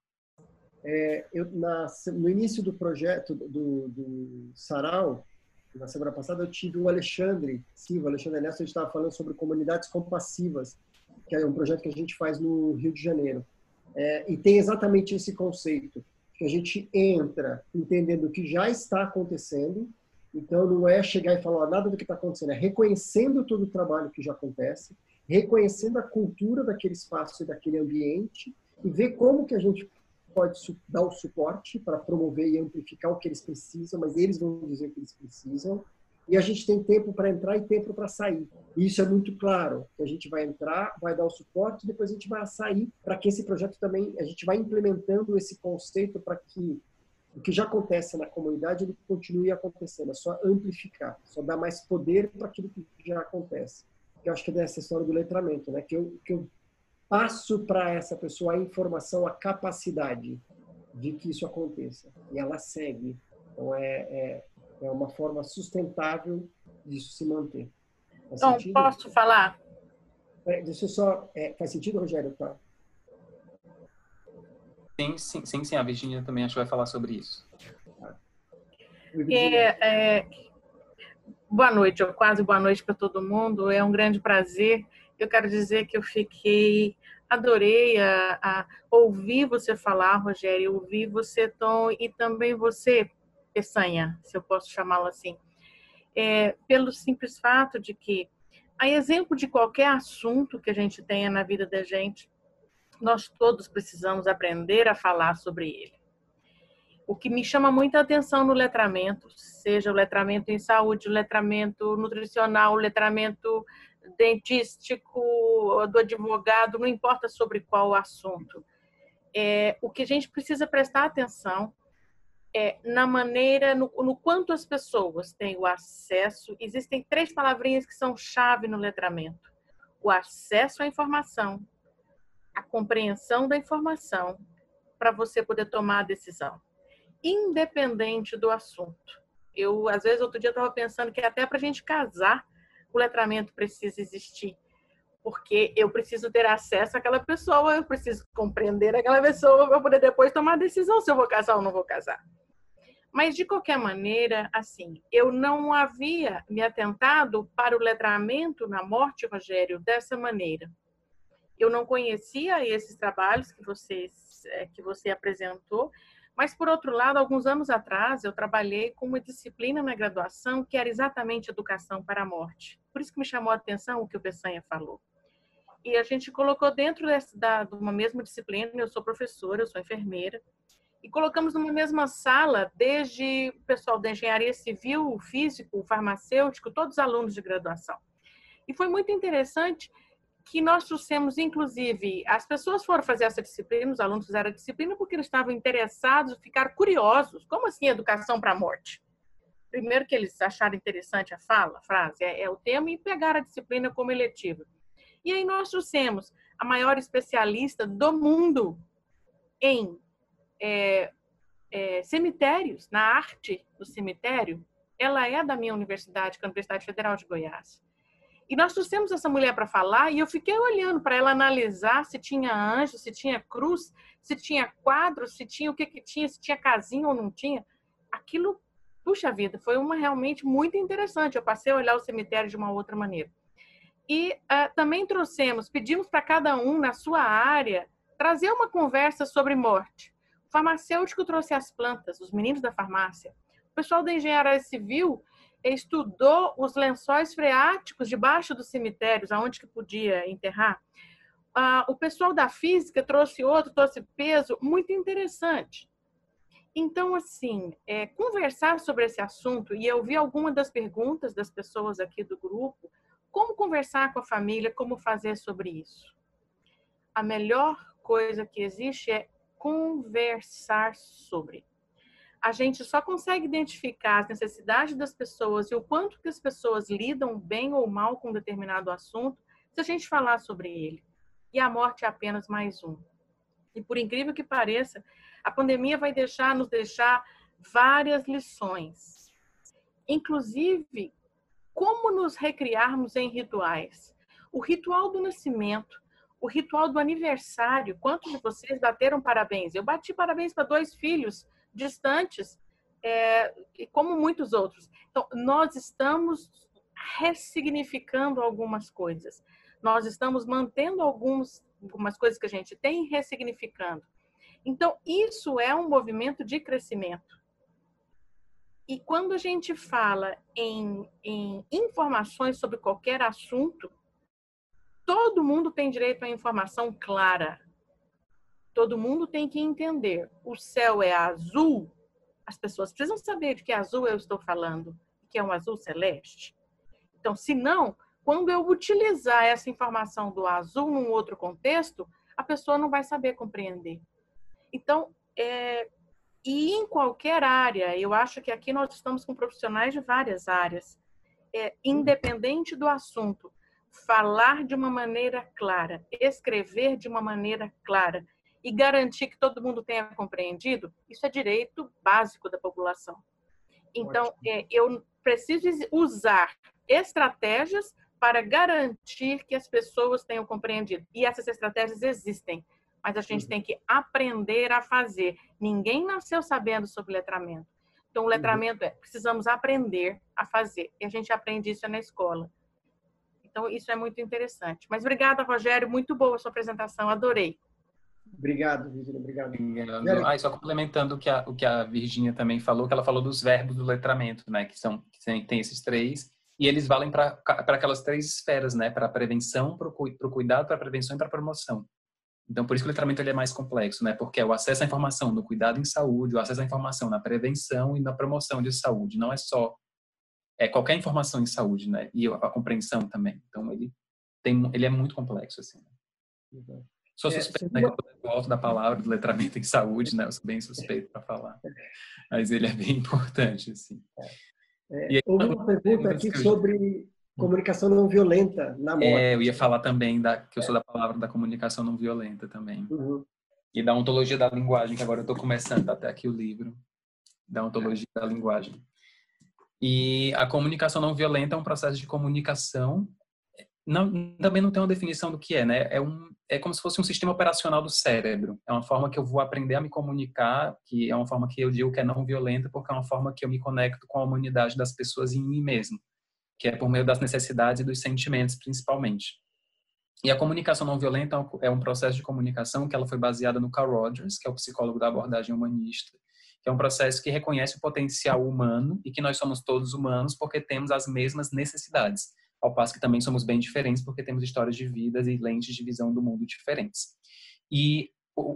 S1: É, eu, na, no início do projeto do, do Sarau, na semana passada, eu tive o Alexandre Silva, Alexandre Nelson, a gente estava falando sobre comunidades compassivas, que é um projeto que a gente faz no Rio de Janeiro. É, e tem exatamente esse conceito, que a gente entra entendendo o que já está acontecendo, então não é chegar e falar nada do que está acontecendo, é reconhecendo todo o trabalho que já acontece, reconhecendo a cultura daquele espaço e daquele ambiente, e ver como que a gente pode dar o suporte para promover e amplificar o que eles precisam, mas eles vão dizer o que eles precisam. e a gente tem tempo para entrar e tempo para sair. E isso é muito claro. A gente vai entrar, vai dar o suporte, depois a gente vai sair para que esse projeto também, a gente vai implementando esse conceito para que o que já acontece na comunidade ele continue acontecendo, é só amplificar, só dar mais poder para aquilo que já acontece. Eu acho que é dessa história do letramento, né? Que eu, que eu passo para essa pessoa a informação, a capacidade de que isso aconteça. E ela segue. Então, é, é, é uma forma sustentável disso se manter.
S4: Faz então, sentido? posso falar?
S1: É, deixa eu só... É, faz sentido, Rogério? Tá?
S2: Sim, sim, sim, sim. A Virginia também acho que vai falar sobre isso.
S4: É, é, boa noite, ou quase boa noite para todo mundo. É um grande prazer. Eu quero dizer que eu fiquei, adorei a, a ouvir você falar, Rogério, ouvir você, Tom, e também você, Peçanha, se eu posso chamá-lo assim. É, pelo simples fato de que, a exemplo de qualquer assunto que a gente tenha na vida da gente, nós todos precisamos aprender a falar sobre ele. O que me chama muita atenção no letramento, seja o letramento em saúde, o letramento nutricional, o letramento dentístico, do advogado, não importa sobre qual assunto. É, o que a gente precisa prestar atenção é na maneira, no, no quanto as pessoas têm o acesso. Existem três palavrinhas que são chave no letramento: o acesso à informação, a compreensão da informação para você poder tomar a decisão, independente do assunto. Eu, às vezes, outro dia estava pensando que até para a gente casar, o letramento precisa existir, porque eu preciso ter acesso àquela pessoa, eu preciso compreender aquela pessoa para poder depois tomar a decisão se eu vou casar ou não vou casar. Mas, de qualquer maneira, assim, eu não havia me atentado para o letramento na morte, Rogério, dessa maneira eu não conhecia esses trabalhos que, vocês, é, que você apresentou, mas, por outro lado, alguns anos atrás, eu trabalhei com uma disciplina na graduação que era exatamente educação para a morte. Por isso que me chamou a atenção o que o Peçanha falou. E a gente colocou dentro dessa, da, de uma mesma disciplina, eu sou professora, eu sou enfermeira, e colocamos numa mesma sala, desde o pessoal da engenharia civil, o físico, o farmacêutico, todos os alunos de graduação. E foi muito interessante que nós trouxemos, inclusive, as pessoas foram fazer essa disciplina, os alunos fizeram a disciplina porque eles estavam interessados, ficaram curiosos. Como assim educação para a morte? Primeiro que eles acharam interessante a fala, a frase, é, é o tema, e pegaram a disciplina como eletiva. E aí nós trouxemos a maior especialista do mundo em é, é, cemitérios, na arte do cemitério. Ela é da minha universidade, que é a Universidade Federal de Goiás. E nós trouxemos essa mulher para falar e eu fiquei olhando para ela analisar se tinha anjo, se tinha cruz, se tinha quadro, se tinha o que que tinha, se tinha casinha ou não tinha. Aquilo, puxa vida, foi uma realmente muito interessante. Eu passei a olhar o cemitério de uma outra maneira. E uh, também trouxemos, pedimos para cada um na sua área trazer uma conversa sobre morte. O farmacêutico trouxe as plantas, os meninos da farmácia. O pessoal da engenharia civil estudou os lençóis freáticos debaixo dos cemitérios, aonde que podia enterrar. Ah, o pessoal da física trouxe outro, trouxe peso, muito interessante. Então, assim, é, conversar sobre esse assunto, e eu vi algumas das perguntas das pessoas aqui do grupo, como conversar com a família, como fazer sobre isso. A melhor coisa que existe é conversar sobre a gente só consegue identificar as necessidades das pessoas e o quanto que as pessoas lidam bem ou mal com um determinado assunto se a gente falar sobre ele. E a morte é apenas mais um. E por incrível que pareça, a pandemia vai deixar nos deixar várias lições. Inclusive, como nos recriarmos em rituais. O ritual do nascimento, o ritual do aniversário. Quantos de vocês bateram parabéns? Eu bati parabéns para dois filhos distantes, é, como muitos outros. Então, nós estamos ressignificando algumas coisas. Nós estamos mantendo alguns, algumas coisas que a gente tem e ressignificando. Então, isso é um movimento de crescimento. E quando a gente fala em, em informações sobre qualquer assunto, todo mundo tem direito à informação clara, todo mundo tem que entender. O céu é azul, as pessoas precisam saber de que azul eu estou falando. que é um azul celeste? Então, se não, quando eu utilizar essa informação do azul num outro contexto, a pessoa não vai saber compreender. Então, é, e em qualquer área, eu acho que aqui nós estamos com profissionais de várias áreas, é, independente do assunto, falar de uma maneira clara, escrever de uma maneira clara e garantir que todo mundo tenha compreendido, isso é direito básico da população. Então, é, eu preciso usar estratégias para garantir que as pessoas tenham compreendido. E essas estratégias existem, mas a gente uhum. tem que aprender a fazer. Ninguém nasceu sabendo sobre letramento. Então, o uhum. letramento é precisamos aprender a fazer. E a gente aprende isso na escola. Então, isso é muito interessante. Mas obrigada, Rogério. Muito boa a sua apresentação. Adorei.
S1: Obrigado, Virginia. Obrigado.
S2: obrigado. Ah, só complementando o que, a, o que a Virginia também falou, que ela falou dos verbos do letramento, né? Que são que tem, esses três e eles valem para aquelas três esferas, né? Para prevenção, para o cuidado, para prevenção e para promoção. Então, por isso que o letramento ele é mais complexo, né? Porque é o acesso à informação no cuidado em saúde, o acesso à informação na prevenção e na promoção de saúde. Não é só é qualquer informação em saúde, né? E a, a compreensão também. Então, ele tem, ele é muito complexo, assim. Uhum. Sou é, suspeito, é, né? Eu gosto da palavra do letramento em saúde, né? Eu sou bem suspeito para falar. Mas ele é bem [LAUGHS] importante, assim.
S1: É, aí, houve uma pergunta aqui sobre comunicação não violenta na morte.
S2: É, eu ia falar também da, que eu sou da palavra da comunicação não violenta também. Uhum. E da ontologia da linguagem, que agora eu estou começando até aqui o livro da ontologia da linguagem. E a comunicação não violenta é um processo de comunicação não, também não tem uma definição do que é, né? É, um, é como se fosse um sistema operacional do cérebro. É uma forma que eu vou aprender a me comunicar, que é uma forma que eu digo que é não violenta, porque é uma forma que eu me conecto com a humanidade das pessoas e em mim mesmo, que é por meio das necessidades e dos sentimentos, principalmente. E a comunicação não violenta é um processo de comunicação que ela foi baseada no Carl Rogers, que é o psicólogo da abordagem humanista, que é um processo que reconhece o potencial humano e que nós somos todos humanos porque temos as mesmas necessidades ao passo que também somos bem diferentes porque temos histórias de vidas e lentes de visão do mundo diferentes. E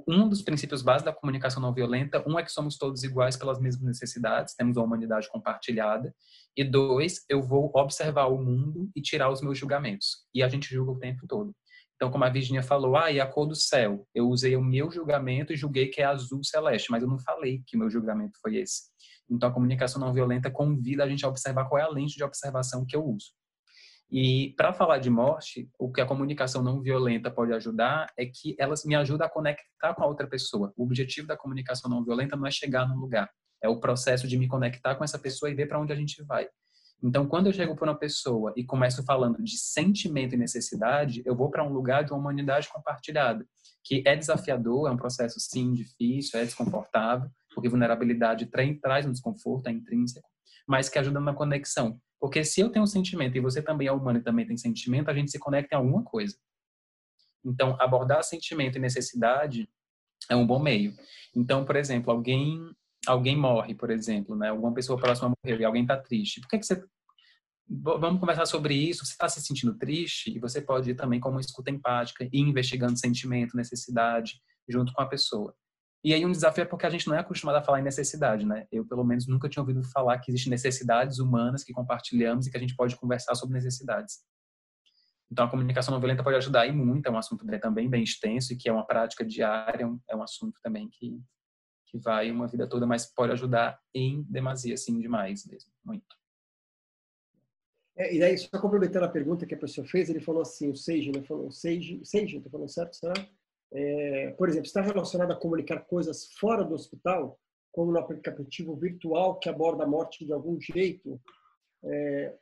S2: um dos princípios básicos da comunicação não violenta, um é que somos todos iguais pelas mesmas necessidades, temos uma humanidade compartilhada, e dois, eu vou observar o mundo e tirar os meus julgamentos. E a gente julga o tempo todo. Então, como a Virginia falou, ah, e a cor do céu? Eu usei o meu julgamento e julguei que é azul celeste, mas eu não falei que o meu julgamento foi esse. Então, a comunicação não violenta convida a gente a observar qual é a lente de observação que eu uso. E para falar de morte, o que a comunicação não violenta pode ajudar é que ela me ajuda a conectar com a outra pessoa. O objetivo da comunicação não violenta não é chegar num lugar, é o processo de me conectar com essa pessoa e ver para onde a gente vai. Então, quando eu chego para uma pessoa e começo falando de sentimento e necessidade, eu vou para um lugar de uma humanidade compartilhada, que é desafiador, é um processo sim difícil, é desconfortável, porque vulnerabilidade traz um desconforto, é intrínseco, mas que ajuda na conexão. Porque se eu tenho um sentimento e você também é humano e também tem sentimento, a gente se conecta em alguma coisa. Então, abordar sentimento e necessidade é um bom meio. Então, por exemplo, alguém alguém morre, por exemplo, né? Alguma pessoa próxima morreu e alguém está triste. Por que, que você vamos conversar sobre isso. Você está se sentindo triste e você pode ir também como escuta empática investigando sentimento, necessidade junto com a pessoa. E aí um desafio é porque a gente não é acostumado a falar em necessidade, né? Eu, pelo menos, nunca tinha ouvido falar que existem necessidades humanas que compartilhamos e que a gente pode conversar sobre necessidades. Então, a comunicação não violenta pode ajudar e muito, é um assunto também bem extenso e que é uma prática diária, é um assunto também que, que vai uma vida toda, mas pode ajudar em demasia, assim, demais mesmo, muito.
S1: É, e daí, só complementando a pergunta que a pessoa fez, ele falou assim, o Sage, né? Falou, Sage, Sage, estou falando certo, será? É, por exemplo, está relacionado a comunicar coisas fora do hospital, como no aplicativo virtual que aborda a morte de algum jeito, é,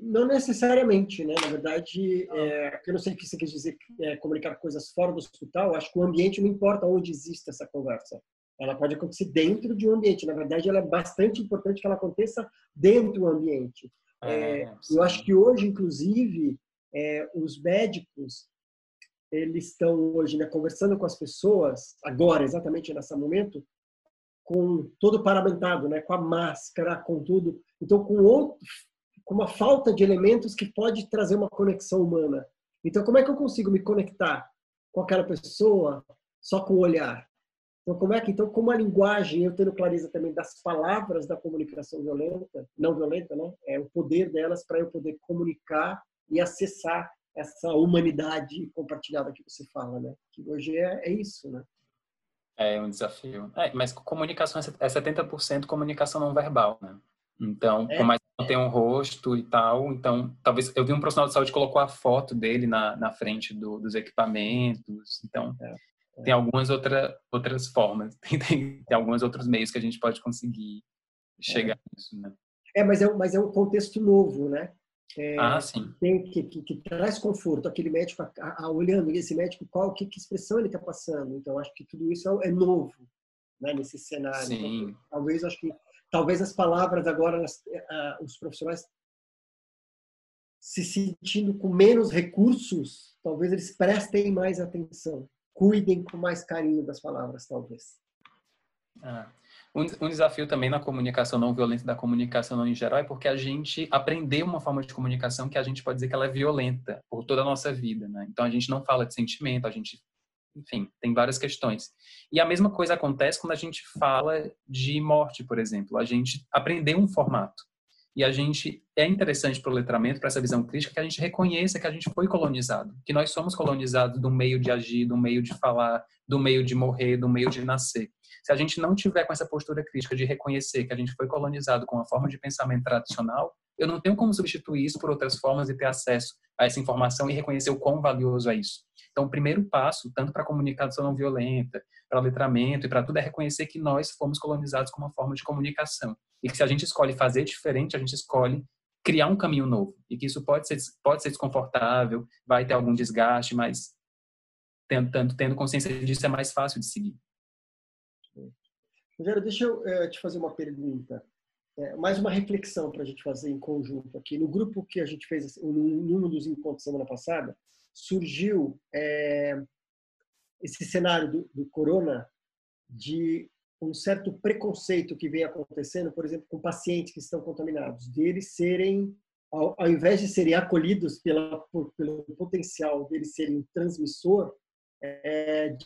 S1: não necessariamente, né? Na verdade, é, eu não sei o que você quer dizer é, comunicar coisas fora do hospital. Acho que o ambiente não importa onde existe essa conversa. Ela pode acontecer dentro de um ambiente. Na verdade, ela é bastante importante que ela aconteça dentro do ambiente. É, é eu acho que hoje, inclusive, é, os médicos eles estão hoje né, conversando com as pessoas, agora, exatamente nesse momento, com todo paramentado, né, com a máscara, com tudo. Então, com, outro, com uma falta de elementos que pode trazer uma conexão humana. Então, como é que eu consigo me conectar com aquela pessoa só com o olhar? Então, como é que, então, como a linguagem, eu tendo clareza também das palavras da comunicação violenta, não violenta, né? É o poder delas para eu poder comunicar e acessar essa humanidade compartilhada que você fala, né? Que hoje é, é isso, né?
S2: É um desafio. É, mas comunicação é 70% comunicação não verbal, né? Então, é. por mais que não tenha um rosto e tal, então, talvez eu vi um profissional de saúde colocou a foto dele na, na frente do, dos equipamentos. Então, é. É. tem algumas outra, outras formas, [LAUGHS] tem, tem, tem, alguns outros meios que a gente pode conseguir chegar é. nisso, né?
S1: É, mas é, mas é um contexto novo, né?
S2: É, ah.
S1: Tem, que, que, que, traz conforto. Aquele médico a, a, olhando esse médico, qual que, que expressão ele está passando. Então, acho que tudo isso é, é novo né, nesse cenário. Então, talvez acho que talvez as palavras agora os profissionais se sentindo com menos recursos, talvez eles prestem mais atenção, cuidem com mais carinho das palavras, talvez.
S2: Ah. Um, um, desafio também na comunicação não violenta da comunicação não em geral é porque a gente aprendeu uma forma de comunicação que a gente pode dizer que ela é violenta por toda a nossa vida, né? Então a gente não fala de sentimento, a gente enfim, tem várias questões. E a mesma coisa acontece quando a gente fala de morte, por exemplo. A gente aprendeu um formato. E a gente é interessante para o letramento, para essa visão crítica, que a gente reconheça que a gente foi colonizado, que nós somos colonizados do meio de agir, do meio de falar, do meio de morrer, do meio de nascer. Se a gente não tiver com essa postura crítica de reconhecer que a gente foi colonizado com uma forma de pensamento tradicional, eu não tenho como substituir isso por outras formas e ter acesso a essa informação e reconhecer o quão valioso é isso. Então, o primeiro passo, tanto para a comunicação não violenta, para letramento e para tudo, é reconhecer que nós fomos colonizados com uma forma de comunicação. E que se a gente escolhe fazer diferente, a gente escolhe criar um caminho novo. E que isso pode ser, pode ser desconfortável, vai ter algum desgaste, mas tendo, tendo consciência disso é mais fácil de seguir.
S1: Rogério, deixa eu é, te fazer uma pergunta. É, mais uma reflexão para a gente fazer em conjunto aqui. No grupo que a gente fez, assim, num dos encontros semana passada, surgiu é, esse cenário do, do, corona de um certo preconceito que vem acontecendo, por exemplo, com pacientes que estão contaminados, deles serem, ao, ao invés de serem acolhidos pela, por, pelo potencial deles serem transmissor, é,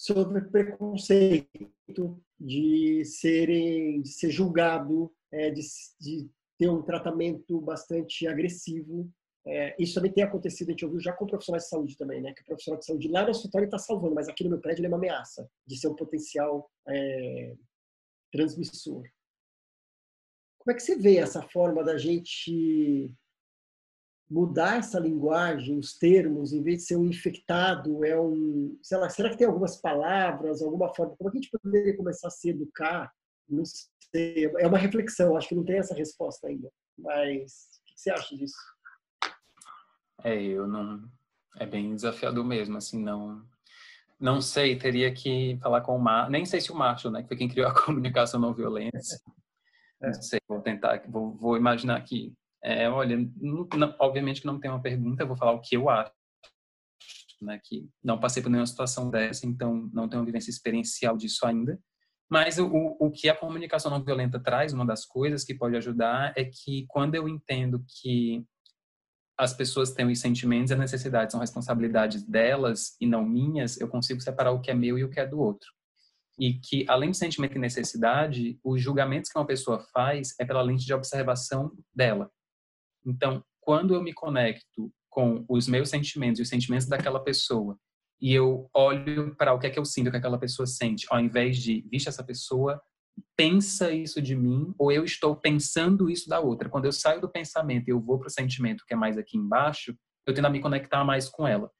S1: de sofrer preconceito, de serem, de ser julgado, é, de, de ter um tratamento bastante agressivo é, isso também tem acontecido, a gente ouviu já com profissionais de saúde também, né? Que o profissional de saúde lá no hospital está salvando, mas aqui no meu prédio ele é uma ameaça de ser um potencial é, transmissor. Como é que você vê essa forma da gente mudar essa linguagem, os termos, em vez de ser um infectado, é um, sei lá, será que tem algumas palavras, alguma forma, como é a gente poderia começar a se educar? Não sei, é uma reflexão, acho que não tem essa resposta ainda, mas o que você acha disso?
S2: É, eu não. É bem desafiador mesmo, assim, não. Não sei, teria que falar com o Mar. Nem sei se o Marshall, né, que foi quem criou a [LAUGHS] comunicação não violenta. É. Não sei, vou tentar, vou, vou imaginar aqui. É, olha, não, não, obviamente que não tem uma pergunta, vou falar o que eu acho. Né, que não passei por nenhuma situação dessa, então não tenho uma vivência experiencial disso ainda. Mas o, o que a comunicação não violenta traz, uma das coisas que pode ajudar é que quando eu entendo que as pessoas têm os sentimentos e as necessidades são responsabilidades delas e não minhas, eu consigo separar o que é meu e o que é do outro. E que, além de sentimento e necessidade, os julgamentos que uma pessoa faz é pela lente de observação dela. Então, quando eu me conecto com os meus sentimentos e os sentimentos daquela pessoa, e eu olho para o que é que eu sinto, o que aquela pessoa sente, ao invés de, vixe, essa pessoa pensa isso de mim ou eu estou pensando isso da outra. Quando eu saio do pensamento e eu vou para o sentimento que é mais aqui embaixo, eu tendo a me conectar mais com ela.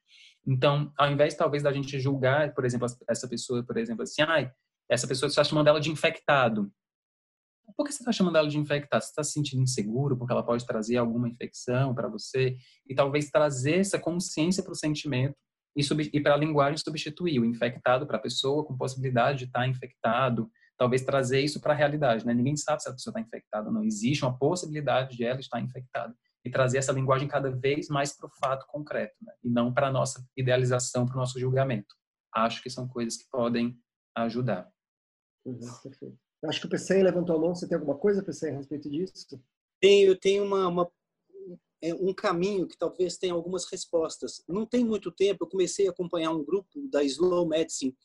S2: Então, ao invés talvez da gente julgar, por exemplo, essa pessoa, por exemplo, assim, ai, essa pessoa está chamando ela de infectado. Por que você está chamando ela de infectado? Você está se sentindo inseguro porque ela pode trazer alguma infecção para você? E talvez trazer essa consciência para o sentimento e, e para a linguagem substituir o infectado para a pessoa com possibilidade de estar tá infectado, talvez trazer isso para a realidade, né? Ninguém sabe se a pessoa está infectada ou não. Existe uma possibilidade de ela estar infectada e trazer essa linguagem cada vez mais para o fato concreto, né? E não para a nossa idealização, para o nosso julgamento. Acho que são coisas que podem ajudar.
S1: Uhum, perfeito. Acho que o PC levantou a mão. Você tem alguma coisa, PC, a respeito disso?
S3: Tenho, tenho uma, uma é, um caminho que talvez tenha algumas respostas. Não tem muito tempo, eu comecei a acompanhar um grupo da Slow Medicine.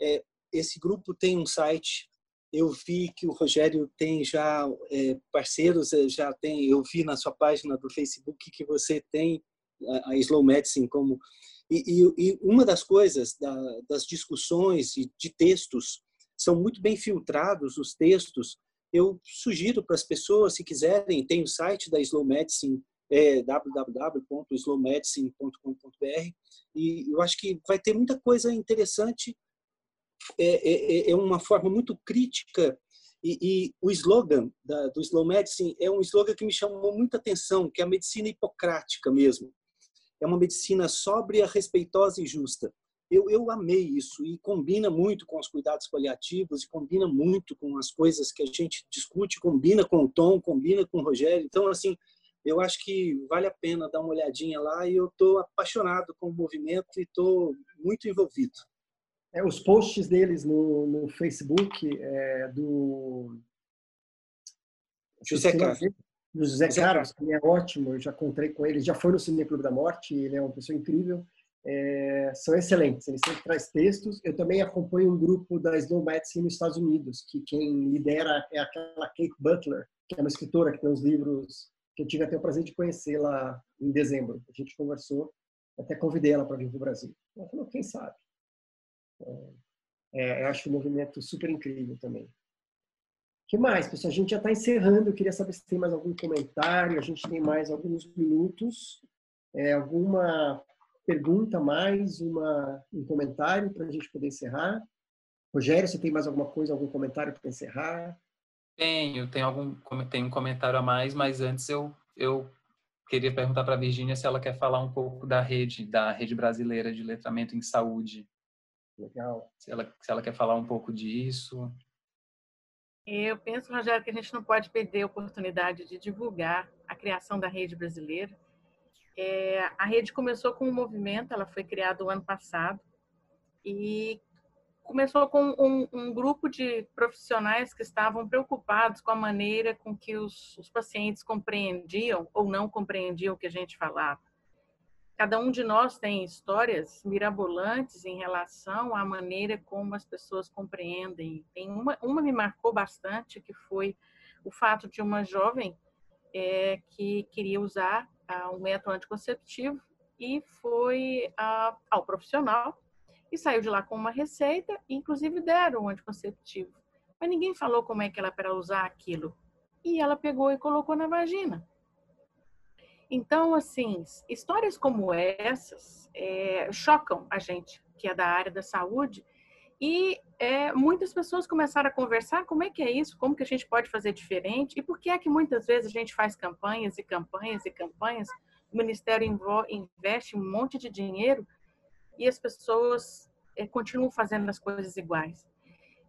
S3: É, esse grupo tem um site. Eu vi que o Rogério tem já é, parceiros, é, já tem. Eu vi na sua página do Facebook que você tem a Slow Medicine como e, e, e uma das coisas da, das discussões e de textos são muito bem filtrados os textos. Eu sugiro para as pessoas, se quiserem, tem o site da Slow Medicine, é www.slowmedicine.com.br e eu acho que vai ter muita coisa interessante. É, é, é uma forma muito crítica e, e o slogan da, do Slow Medicine é um slogan que me chamou muita atenção, que é a medicina hipocrática mesmo é uma medicina sóbria, respeitosa e justa. Eu, eu amei isso e combina muito com os cuidados paliativos e combina muito com as coisas que a gente discute, combina com o Tom, combina com o Rogério. Então, assim, eu acho que vale a pena dar uma olhadinha lá e eu estou apaixonado com o movimento e estou muito envolvido.
S1: É, os posts deles no, no Facebook é, do
S3: José Carlos
S1: do José Carlos, que é ótimo, eu já encontrei com ele, já foi no Cine Clube da Morte, ele é uma pessoa incrível, é, são excelentes, ele sempre traz textos. Eu também acompanho um grupo da Slow Medicine nos Estados Unidos, que quem lidera é aquela Kate Butler, que é uma escritora que tem uns livros que eu tive até o prazer de conhecer lá em dezembro. A gente conversou, até convidei ela para vir para o Brasil. Ela falou, quem sabe? É, eu acho o movimento super incrível também que mais, pessoal? A gente já está encerrando. Eu queria saber se tem mais algum comentário. A gente tem mais alguns minutos. É, alguma pergunta mais, uma, um comentário para a gente poder encerrar? Rogério, você tem mais alguma coisa, algum comentário para encerrar?
S2: Tenho, tem algum tem um comentário a mais, mas antes eu, eu queria perguntar para a Virgínia se ela quer falar um pouco da rede, da rede brasileira de letramento em saúde.
S1: Legal.
S2: Se ela, se ela quer falar um pouco disso.
S4: Eu penso, Rogério, que a gente não pode perder a oportunidade de divulgar a criação da rede brasileira. É, a rede começou com um movimento, ela foi criada o ano passado e começou com um, um, grupo de profissionais que estavam preocupados com a maneira com que os, os pacientes compreendiam ou não compreendiam o que a gente falava. Cada um de nós tem histórias mirabolantes em relação à maneira como as pessoas compreendem. Tem uma, uma me marcou bastante, que foi o fato de uma jovem é, que queria usar um método anticonceptivo e foi ao profissional e saiu de lá com uma receita, inclusive deram um anticonceptivo. Mas ninguém falou como é que ela para usar aquilo. E ela pegou e colocou na vagina. Então, assim, histórias como essas é, chocam a gente, que é da área da saúde, e é, muitas pessoas começaram a conversar como é que é isso, como que a gente pode fazer diferente, e por que é que muitas vezes a gente faz campanhas e campanhas e campanhas, o Ministério investe um monte de dinheiro e as pessoas é, continuam fazendo as coisas iguais.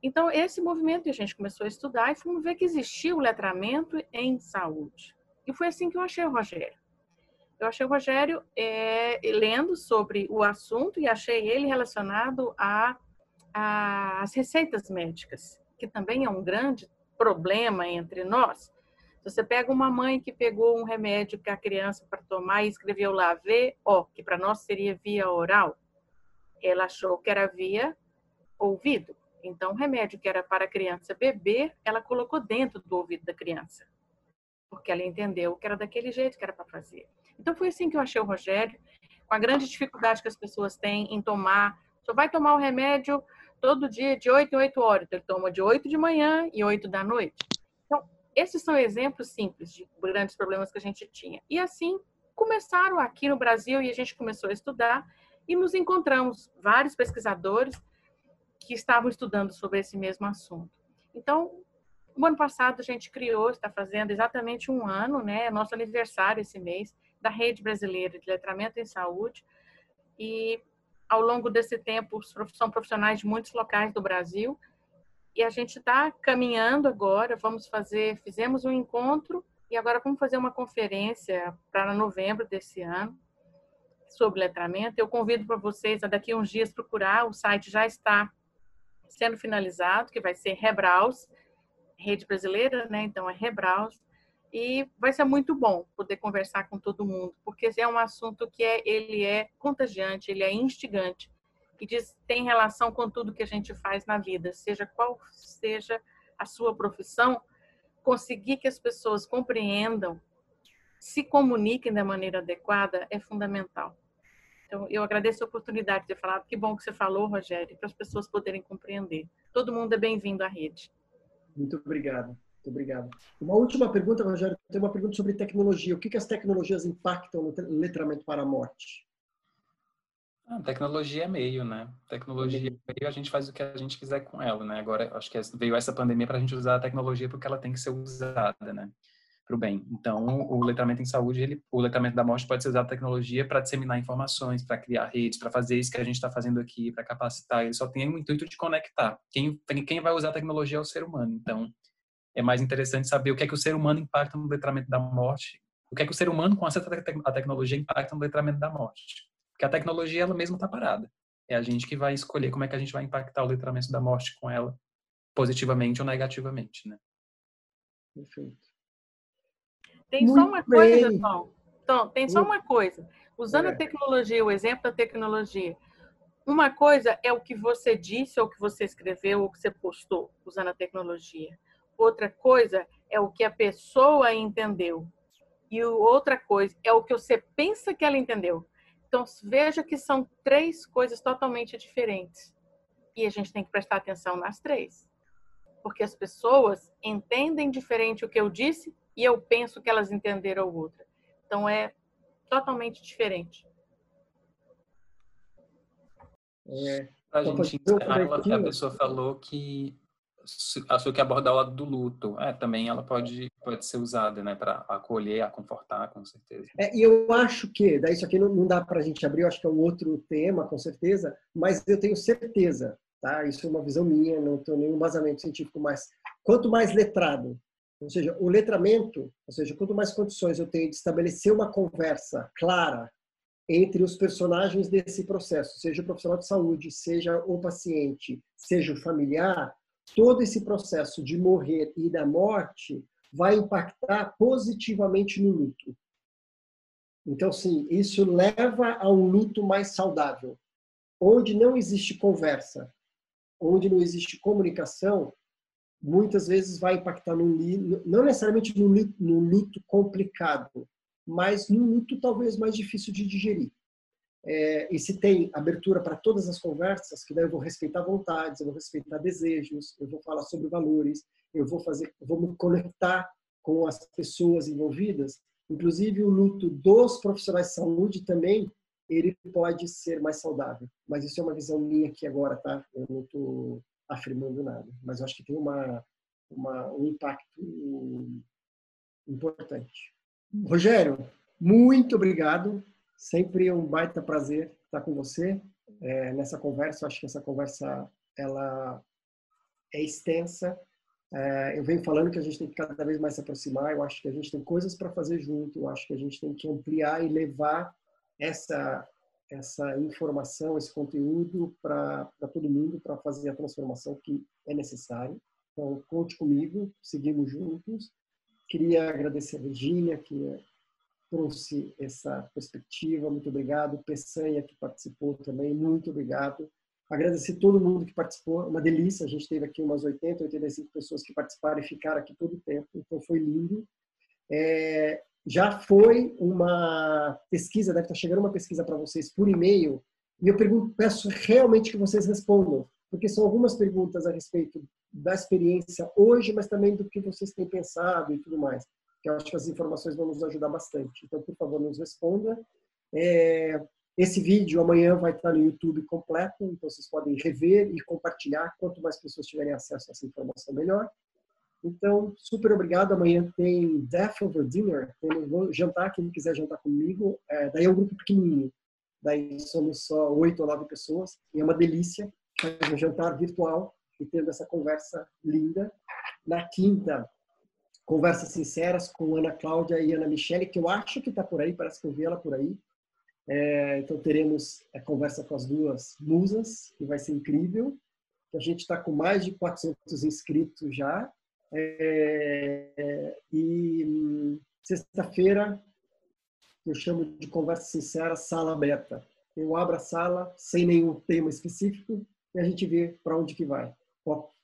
S4: Então, esse movimento a gente começou a estudar e fomos ver que existia o letramento em saúde. E foi assim que eu achei o Rogério. Eu achei o Rogério é, lendo sobre o assunto e achei ele relacionado a, as receitas médicas, que também é um grande problema entre nós. Você pega uma mãe que pegou um remédio que a criança para tomar e escreveu lá VO, que para nós seria via oral. Ela achou que era via ouvido. Então, o remédio que era para a criança beber, ela colocou dentro do ouvido da criança. Porque ela entendeu que era daquele jeito que era para fazer. Então foi assim que eu achei o Rogério, com a grande dificuldade que as pessoas têm em tomar. Só vai tomar o remédio todo dia de 8 em 8 horas. Então, ele toma de 8 de manhã e 8 da noite. Então, esses são exemplos simples de grandes problemas que a gente tinha. E assim, começaram aqui no Brasil e a gente começou a estudar e nos encontramos vários pesquisadores que estavam estudando sobre esse mesmo assunto. Então, o ano passado a gente criou, está fazendo exatamente um ano, né? Nosso aniversário esse mês da Rede Brasileira de Letramento em Saúde. E ao longo desse tempo, são profissionais de muitos locais do Brasil. E a gente está caminhando agora, vamos fazer, fizemos um encontro e agora vamos fazer uma conferência para novembro desse ano sobre letramento. Eu convido para vocês a daqui a uns dias procurar, o site já está sendo finalizado, que vai ser Rebraus, rede brasileira, né? Então é Rebraus e vai ser muito bom poder conversar com todo mundo, porque é um assunto que é, ele é contagiante, ele é instigante. e diz, tem relação com tudo que a gente faz na vida, seja qual seja a sua profissão, conseguir que as pessoas compreendam, se comuniquem da maneira adequada é fundamental. Então, eu agradeço a oportunidade de ter falado. Que bom que você falou, Rogério, para as pessoas poderem compreender. Todo mundo é bem-vindo à rede.
S1: Muito obrigado. Obrigado. Uma última pergunta, Rogério. Tem uma pergunta sobre tecnologia. O que, que as tecnologias impactam no letramento para a morte?
S2: Ah, tecnologia é meio, né? Tecnologia é meio, a gente faz o que a gente quiser com ela, né? Agora, acho que veio essa pandemia para a gente usar a tecnologia porque ela tem que ser usada, né? Para o bem. Então, o letramento em saúde, ele, o letramento da morte pode ser usado a tecnologia para disseminar informações, para criar redes, para fazer isso que a gente está fazendo aqui, para capacitar. Ele só tem o intuito de conectar. Quem, quem vai usar a tecnologia é o ser humano. Então, é mais interessante saber o que é que o ser humano impacta no letramento da morte, o que é que o ser humano com acesso à tecnologia impacta no letramento da morte porque a tecnologia ela mesma está parada. É a gente que vai escolher como é que a gente vai impactar o letramento da morte com ela, positivamente ou negativamente, né?
S1: Perfeito.
S4: Tem Muito só uma bem. coisa, Tom. Tom, tem só uma coisa. Usando é. a tecnologia, o exemplo da tecnologia, uma coisa é o que você disse, ou o que você escreveu, ou o que você postou usando a tecnologia. Outra coisa é o que a pessoa entendeu. E outra coisa é o que você pensa que ela entendeu. Então, veja que são três coisas totalmente diferentes. E a gente tem que prestar atenção nas três. Porque as pessoas entendem diferente o que eu disse e eu penso que elas entenderam outra. Então, é totalmente diferente.
S2: É, a gente encerrar, a pessoa falou que achou que abordar o lado do luto. É, também ela pode, pode ser usada, né, para acolher, a confortar, com certeza.
S1: É, e eu acho que, daí isso aqui não, não dá para a gente abrir, eu acho que é um outro tema, com certeza, mas eu tenho certeza, tá? Isso é uma visão minha, não tenho nenhum vazamento científico, mas quanto mais letrado, ou seja, o letramento, ou seja, quanto mais condições eu tenho de estabelecer uma conversa clara entre os personagens desse processo, seja o profissional de saúde, seja o paciente, seja o familiar, todo esse processo de morrer e da morte vai impactar positivamente no luto. Então, sim, isso leva a um luto mais saudável. Onde não existe conversa, onde não existe comunicação, muitas vezes vai impactar no não necessariamente no luto, no luto complicado, mas no luto talvez mais difícil de digerir. É, e se tem abertura para todas as conversas, que daí eu vou respeitar vontades, eu vou respeitar desejos, eu vou falar sobre valores, eu vou fazer, vou me conectar com as pessoas envolvidas. Inclusive o luto dos profissionais de saúde também ele pode ser mais saudável. Mas isso é uma visão minha aqui agora, tá? Eu não estou afirmando nada, mas eu acho que tem uma, uma um impacto importante. Rogério, muito obrigado Sempre um baita prazer estar com você é, nessa conversa. Eu acho que essa conversa ela é extensa. É, eu venho falando que a gente tem que cada vez mais se aproximar. Eu acho que a gente tem coisas para fazer junto. Eu acho que a gente tem que ampliar e levar essa essa informação, esse conteúdo para todo mundo para fazer a transformação que é necessária. Então, conte comigo, seguimos juntos. Queria agradecer a Virginia, que trouxe essa perspectiva. Muito obrigado. Peçanha, que participou também, muito obrigado. Agradecer todo mundo que participou, uma delícia. A gente teve aqui umas 80, 85 pessoas que participaram e ficaram aqui todo o tempo, então foi lindo. É, já foi uma pesquisa, deve estar chegando uma pesquisa para vocês por e-mail, e eu pergunto, peço realmente que vocês respondam, porque são algumas perguntas a respeito da experiência hoje, mas também do que vocês têm pensado e tudo mais que eu acho que as informações vão nos ajudar bastante. Então, por favor, nos responda. É, esse vídeo amanhã vai estar no YouTube completo, então vocês podem rever e compartilhar. Quanto mais pessoas tiverem acesso a essa informação, melhor. Então, super obrigado. Amanhã tem Death Over Dinner, um jantar, quem quiser jantar comigo. É, daí é um grupo pequenininho. Daí somos só oito ou nove pessoas. E é uma delícia fazer um jantar virtual e tendo essa conversa linda. Na quinta, conversas sinceras com Ana Cláudia e Ana Michele, que eu acho que está por aí, parece que eu vi ela por aí. É, então teremos a conversa com as duas musas, que vai ser incrível. A gente está com mais de 400 inscritos já. É, e hum, sexta-feira eu chamo de conversa sincera, sala beta. eu abro a sala sem nenhum tema específico e a gente vê para onde que vai,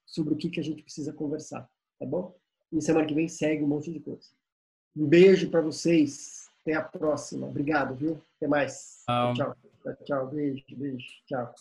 S1: sobre o que, que a gente precisa conversar, tá bom? E semana que vem segue um monte de coisa. Um beijo para vocês. Até a próxima. Obrigado, viu? Até mais. Tchau. Tchau. Tchau. Beijo, beijo. Tchau.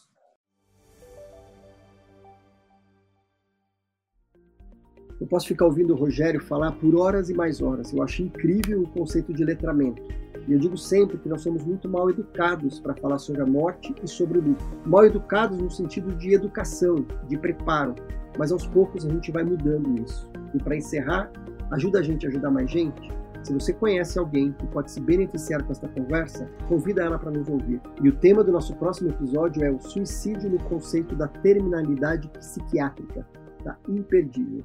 S1: Eu posso ficar ouvindo o Rogério falar por horas e mais horas. Eu acho incrível o conceito de letramento. E eu digo sempre que nós somos muito mal educados para falar sobre a morte e sobre o luto. Mal educados no sentido de educação, de preparo. Mas aos poucos a gente vai mudando isso. E para encerrar, ajuda a gente a ajudar mais gente. Se você conhece alguém que pode se beneficiar com esta conversa, convida ela para nos ouvir. E o tema do nosso próximo episódio é o suicídio no conceito da terminalidade psiquiátrica. Tá imperdível.